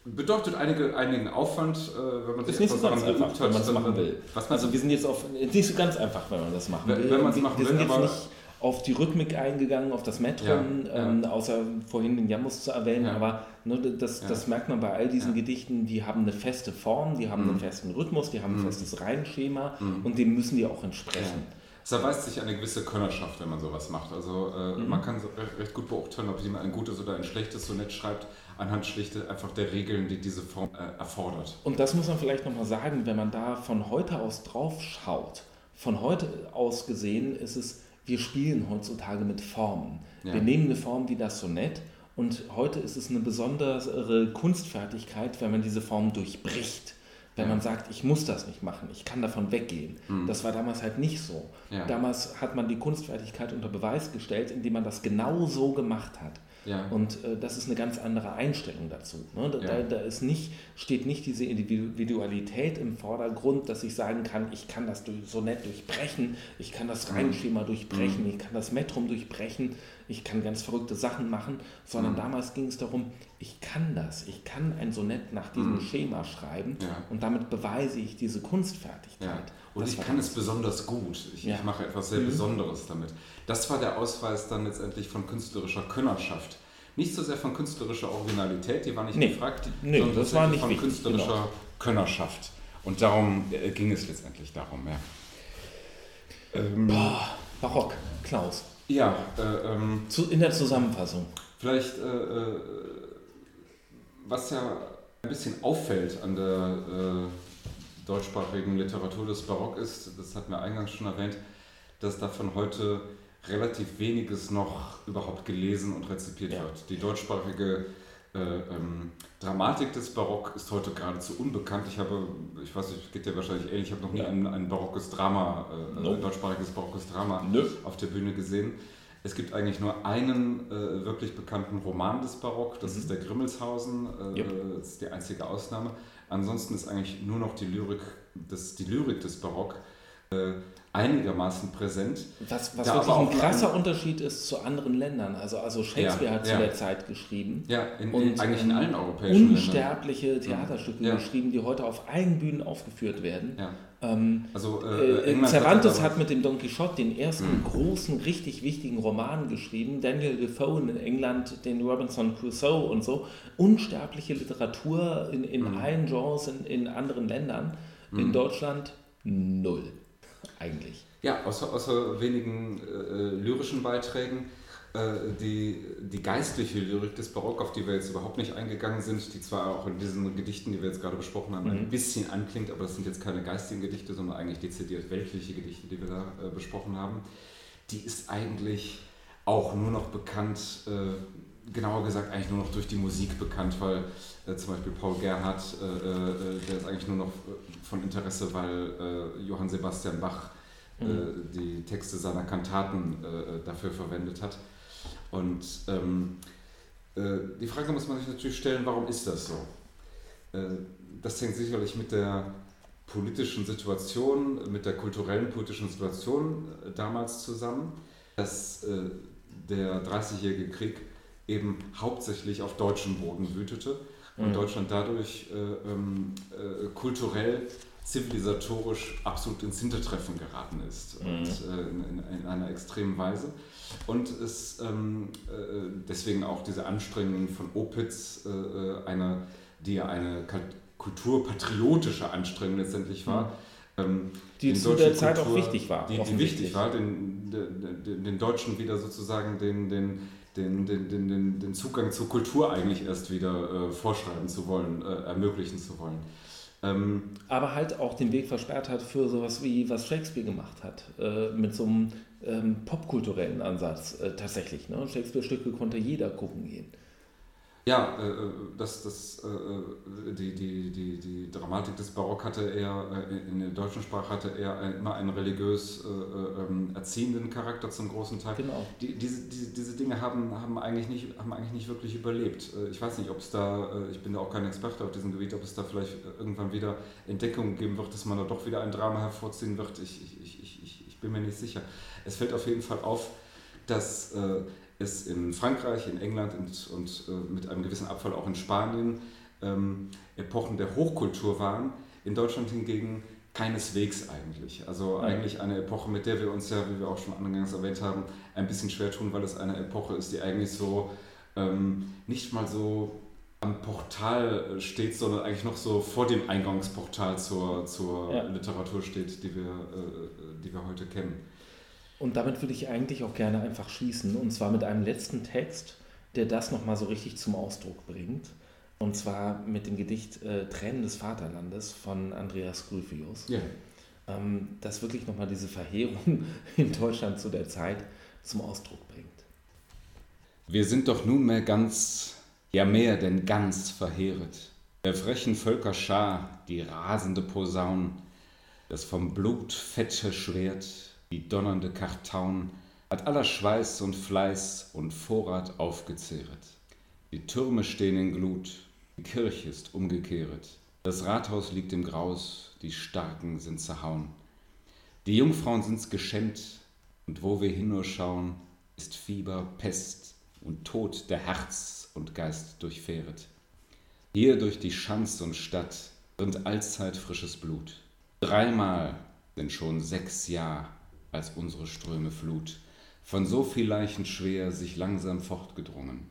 A: bedeutet einige, einigen Aufwand,
B: äh, wenn man sich ist nicht so ganz einfach, hat, wenn man es machen will. also wir sind jetzt auf nicht so ganz einfach, wenn man das machen will. Wenn man es machen wir will, sind jetzt nicht auf die Rhythmik eingegangen, auf das Metrum, ja, ähm, ja. außer vorhin den Jammus zu erwähnen, ja. aber ne, das, das merkt man bei all diesen Gedichten, die haben eine feste Form, die haben mhm. einen festen Rhythmus, die haben ein mhm. festes Reihenschema mhm. und dem müssen die auch entsprechen.
A: Es erweist sich eine gewisse Könnerschaft, wenn man sowas macht. Also äh, mhm. man kann recht gut beurteilen, ob jemand ein gutes oder ein schlechtes Sonett schreibt, anhand schlicht einfach der Regeln, die diese Form äh, erfordert.
B: Und das muss man vielleicht nochmal sagen, wenn man da von heute aus drauf schaut. Von heute aus gesehen ist es, wir spielen heutzutage mit Formen. Ja. Wir nehmen eine Form wie das Sonett und heute ist es eine besondere Kunstfertigkeit, wenn man diese Form durchbricht. Wenn ja. man sagt, ich muss das nicht machen, ich kann davon weggehen. Mhm. Das war damals halt nicht so. Ja. Damals hat man die Kunstfertigkeit unter Beweis gestellt, indem man das genau so gemacht hat. Ja. Und äh, das ist eine ganz andere Einstellung dazu. Ne? Da, ja. da, ist nicht, steht nicht diese Individualität im Vordergrund, dass ich sagen kann, ich kann das durch, so nett durchbrechen, ich kann das mhm. Reinschema durchbrechen, mhm. ich kann das Metrum durchbrechen, ich kann ganz verrückte Sachen machen, sondern mhm. damals ging es darum, ich kann das, ich kann ein Sonett nach diesem mhm. Schema schreiben ja. und damit beweise ich diese Kunstfertigkeit.
A: Und das ich kann es besonders gut. Ich, ich mache etwas sehr mhm. Besonderes damit. Das war der Ausweis dann letztendlich von künstlerischer Könnerschaft. Nicht so sehr von künstlerischer Originalität, die war nicht nee. gefragt,
B: nee, sondern das war nicht
A: von wichtig, künstlerischer genau. Könnerschaft. Und darum äh, ging es letztendlich darum, ja.
B: Ähm, Boah, Barock, Klaus.
A: Ja, äh, ähm,
B: Zu, in der Zusammenfassung.
A: Vielleicht, äh, äh was ja ein bisschen auffällt an der äh, deutschsprachigen Literatur des Barock ist, das hatten wir eingangs schon erwähnt, dass davon heute relativ weniges noch überhaupt gelesen und rezipiert ja. wird. Die deutschsprachige äh, ähm, Dramatik des Barock ist heute geradezu unbekannt. Ich habe, ich weiß nicht, geht dir wahrscheinlich ähnlich, ich habe noch nie ja. ein, ein barockes Drama, äh, nope. ein deutschsprachiges barockes Drama nope. auf der Bühne gesehen. Es gibt eigentlich nur einen äh, wirklich bekannten Roman des Barock, das mhm. ist der Grimmelshausen, äh, yep. das ist die einzige Ausnahme. Ansonsten ist eigentlich nur noch die Lyrik des, die Lyrik des Barock äh, einigermaßen präsent.
B: Was, was wirklich ein krasser ein Unterschied ist zu anderen Ländern. Also, also Shakespeare ja, hat zu ja. der Zeit geschrieben.
A: Ja, in, und in, eigentlich in allen europäischen
B: unsterbliche Ländern. Theaterstücke ja. geschrieben, die heute auf allen Bühnen aufgeführt werden. Ähm, also, äh, äh, Cervantes hat mit dem Don Quixote den ersten mhm. großen, richtig wichtigen Roman geschrieben. Daniel Defoe in England, den Robinson Crusoe und so. Unsterbliche Literatur in, in mhm. allen Genres in, in anderen Ländern. Mhm. In Deutschland null eigentlich.
A: Ja, außer, außer wenigen äh, lyrischen Beiträgen. Äh, die, die geistliche Lyrik des Barock, auf die wir jetzt überhaupt nicht eingegangen sind, die zwar auch in diesen Gedichten, die wir jetzt gerade besprochen haben, mhm. ein bisschen anklingt, aber das sind jetzt keine geistigen Gedichte, sondern eigentlich dezidiert weltliche Gedichte, die wir da äh, besprochen haben, die ist eigentlich auch nur noch bekannt, äh, genauer gesagt eigentlich nur noch durch die Musik bekannt, weil äh, zum Beispiel Paul Gerhardt, äh, äh, der ist eigentlich nur noch von Interesse, weil Johann Sebastian Bach mhm. die Texte seiner Kantaten dafür verwendet hat. Und ähm, die Frage muss man sich natürlich stellen, warum ist das so? das hängt sicherlich mit der politischen Situation, mit der kulturellen politischen Situation damals zusammen, dass der Dreißigjährige Krieg eben hauptsächlich auf deutschem Boden wütete und mhm. Deutschland dadurch äh, ähm, äh, kulturell, zivilisatorisch absolut ins Hintertreffen geraten ist mhm. und äh, in, in, einer extremen Weise. Und es ähm, äh, deswegen auch diese Anstrengungen von Opitz, äh, eine, die ja eine kulturpatriotische Anstrengung letztendlich war. Mhm.
B: Ähm, die zu der Zeit Kultur, auch wichtig war.
A: Die, die wichtig war, den, den, den Deutschen wieder sozusagen den, den, den, den, den, den Zugang zur Kultur eigentlich erst wieder äh, vorschreiben zu wollen, äh, ermöglichen zu wollen.
B: Ähm, Aber halt auch den Weg versperrt hat für sowas wie, was Shakespeare gemacht hat, äh, mit so einem ähm, popkulturellen Ansatz äh, tatsächlich. Ne? Shakespeare-Stücke konnte jeder gucken gehen.
A: Ja, äh, das, das, äh, die, die, die, die Dramatik des Barock hatte eher, äh, in der deutschen Sprache hatte eher ein, immer einen religiös äh, ähm, erziehenden Charakter zum großen Teil. Genau. Die, diese, diese, diese Dinge haben, haben, eigentlich nicht, haben eigentlich nicht wirklich überlebt. Äh, ich weiß nicht, ob es da, äh, ich bin da auch kein Experte auf diesem Gebiet, ob es da vielleicht irgendwann wieder Entdeckungen geben wird, dass man da doch wieder ein Drama hervorziehen wird. Ich, ich, ich, ich, ich bin mir nicht sicher. Es fällt auf jeden Fall auf, dass es in Frankreich, in England und, und äh, mit einem gewissen Abfall auch in Spanien ähm, Epochen der Hochkultur waren. In Deutschland hingegen keineswegs eigentlich. Also ja. eigentlich eine Epoche, mit der wir uns ja, wie wir auch schon angangs erwähnt haben, ein bisschen schwer tun, weil es eine Epoche ist, die eigentlich so ähm, nicht mal so am Portal steht, sondern eigentlich noch so vor dem Eingangsportal zur, zur ja. Literatur steht, die wir, äh, die wir heute kennen.
B: Und damit würde ich eigentlich auch gerne einfach schließen, und zwar mit einem letzten Text, der das nochmal so richtig zum Ausdruck bringt. Und zwar mit dem Gedicht äh, Tränen des Vaterlandes von Andreas Gryphius. Ja. Ähm, das wirklich nochmal diese Verheerung in Deutschland zu der Zeit zum Ausdruck bringt.
A: Wir sind doch nunmehr ganz, ja mehr denn ganz verheeret. Der frechen Völker Schar, die rasende Posaun, das vom Blut fette Schwert, die donnernde Kartaun, hat aller Schweiß und Fleiß und Vorrat aufgezehret. Die Türme stehen in Glut, die Kirche ist umgekehret, das Rathaus liegt im Graus, die Starken sind zerhauen. Die Jungfrauen sind's geschämt, und wo wir hin nur schauen, ist Fieber, Pest und Tod, der Herz und Geist durchfähret. Hier durch die Schanz und Stadt rinnt allzeit frisches Blut. Dreimal sind schon sechs Jahr als unsere Ströme Flut, von so viel Leichen schwer sich langsam fortgedrungen.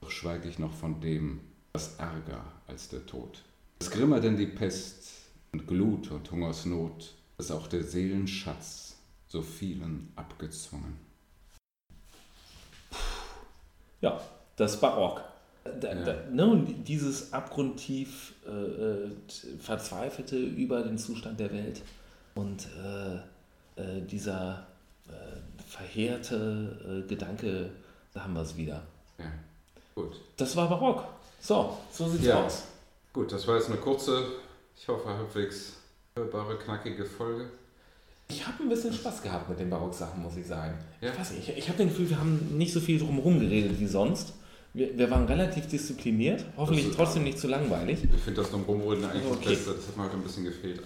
A: Doch schweig ich noch von dem, was ärger als der Tod. Es grimmer denn die Pest und Glut und Hungersnot, ist auch der Seelenschatz so vielen abgezwungen.
B: Ja, das Barock. Da, ja. da, ne, dieses abgrundtief äh, äh, Verzweifelte über den Zustand der Welt und äh, äh, dieser äh, verheerte äh, Gedanke, da haben wir es wieder. Ja, gut. Das war barock. So, so sieht's ja. aus.
A: Gut, das war jetzt eine kurze, ich hoffe halbwegs hörbare, knackige Folge.
B: Ich habe ein bisschen Spaß gehabt mit den Barock-Sachen, muss ich sagen. Ja? Ich weiß nicht, ich, ich habe das Gefühl, wir haben nicht so viel drumherum geredet wie sonst. Wir, wir waren relativ diszipliniert, hoffentlich trotzdem nicht zu langweilig.
A: Ich finde das Rumrollen eigentlich okay. das Beste, das hat mir heute ein bisschen gefehlt.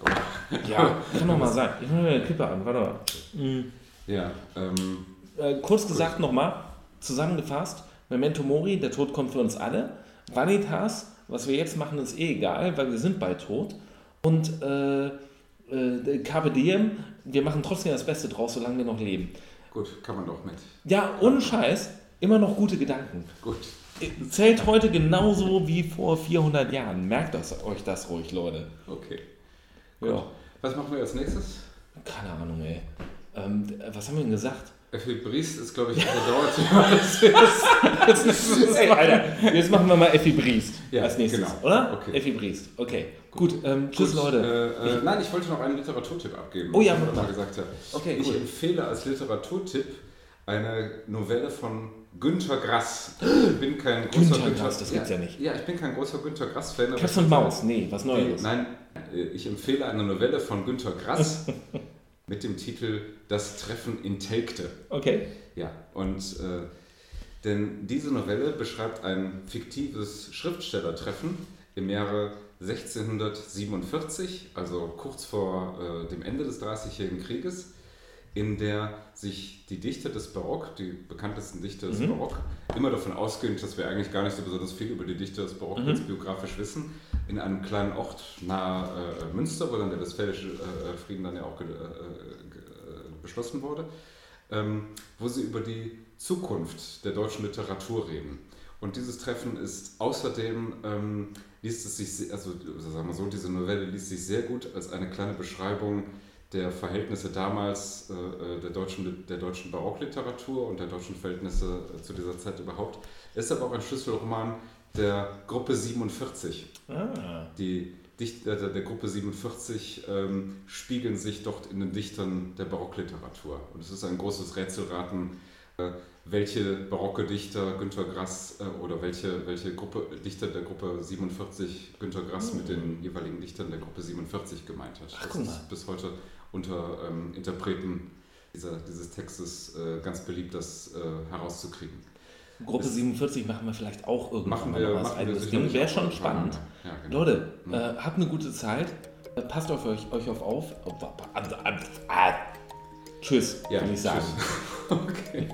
B: Ja, kann noch mal sein. Ich mache mir eine Kippe an, warte mal. Ja, ähm, äh, kurz gesagt nochmal, zusammengefasst, Memento Mori, der Tod kommt für uns alle. Vanitas, was wir jetzt machen, ist eh egal, weil wir sind bald tot. Und äh, äh, Carpe Diem, wir machen trotzdem das Beste draus, solange wir noch leben.
A: Gut, kann man doch mit.
B: Ja, ohne Scheiß, immer noch gute Gedanken. Gut zählt heute genauso wie vor 400 Jahren. Merkt das, euch das ruhig, Leute.
A: Okay. Ja. Was machen wir als nächstes?
B: Keine Ahnung, ey. Ähm, was haben wir denn gesagt?
A: Effi Briest ist, glaube ich, der Dauerthema. als
B: nächstes ey, Alter, jetzt machen wir mal Effi Briest ja, als nächstes, genau. oder? Okay. Effi Briest, okay. Gut, ähm, tschüss gut, Leute.
A: Äh, äh, nein, ich wollte noch einen Literaturtipp abgeben.
B: Oh ja,
A: was ich mal gesagt habe. Okay, ich cool. empfehle als Literaturtipp eine Novelle von Günter Grass. Ich bin kein großer
B: Günter, Günter Grass, das gibt's ja, ja nicht.
A: Ja, ich bin kein großer Günter Grass-Fan.
B: Katz und Maus, nee, was Neues.
A: Nein, ich empfehle eine Novelle von Günter Grass mit dem Titel Das Treffen in Telgte.
B: Okay.
A: Ja, und äh, denn diese Novelle beschreibt ein fiktives Schriftstellertreffen im Jahre 1647, also kurz vor äh, dem Ende des Dreißigjährigen Krieges in der sich die Dichter des Barock, die bekanntesten Dichter des mhm. Barock, immer davon ausgehen, dass wir eigentlich gar nicht so besonders viel über die Dichter des Barock mhm. jetzt biografisch wissen, in einem kleinen Ort nahe äh, Münster, wo dann der Westfälische äh, Frieden dann ja auch äh, beschlossen wurde, ähm, wo sie über die Zukunft der deutschen Literatur reden. Und dieses Treffen ist außerdem, ähm, liest es sich, also sagen wir so, diese Novelle liest sich sehr gut als eine kleine Beschreibung der Verhältnisse damals äh, äh, der, deutschen, der deutschen Barockliteratur und der deutschen Verhältnisse äh, zu dieser Zeit überhaupt. Ist aber auch ein Schlüsselroman der Gruppe 47. Ah. Die Dichter der, der Gruppe 47 ähm, spiegeln sich dort in den Dichtern der Barockliteratur. Und es ist ein großes Rätselraten, äh, welche barocke Dichter Günter Grass äh, oder welche, welche Gruppe, Dichter der Gruppe 47 Günter Grass mhm. mit den jeweiligen Dichtern der Gruppe 47 gemeint hat. Ach, das ist bis heute unter ähm, Interpreten dieser, dieses Textes äh, ganz beliebt, das äh, herauszukriegen.
B: Gruppe das 47 machen wir vielleicht auch irgendwann machen wir, mal was eigenes Ding. Wäre schon spannend. Ja, genau. Leute, mhm. äh, habt eine gute Zeit. Äh, passt auf euch, euch auf auf. Tschüss, ja, kann ich sagen.
A: Tschüss. okay.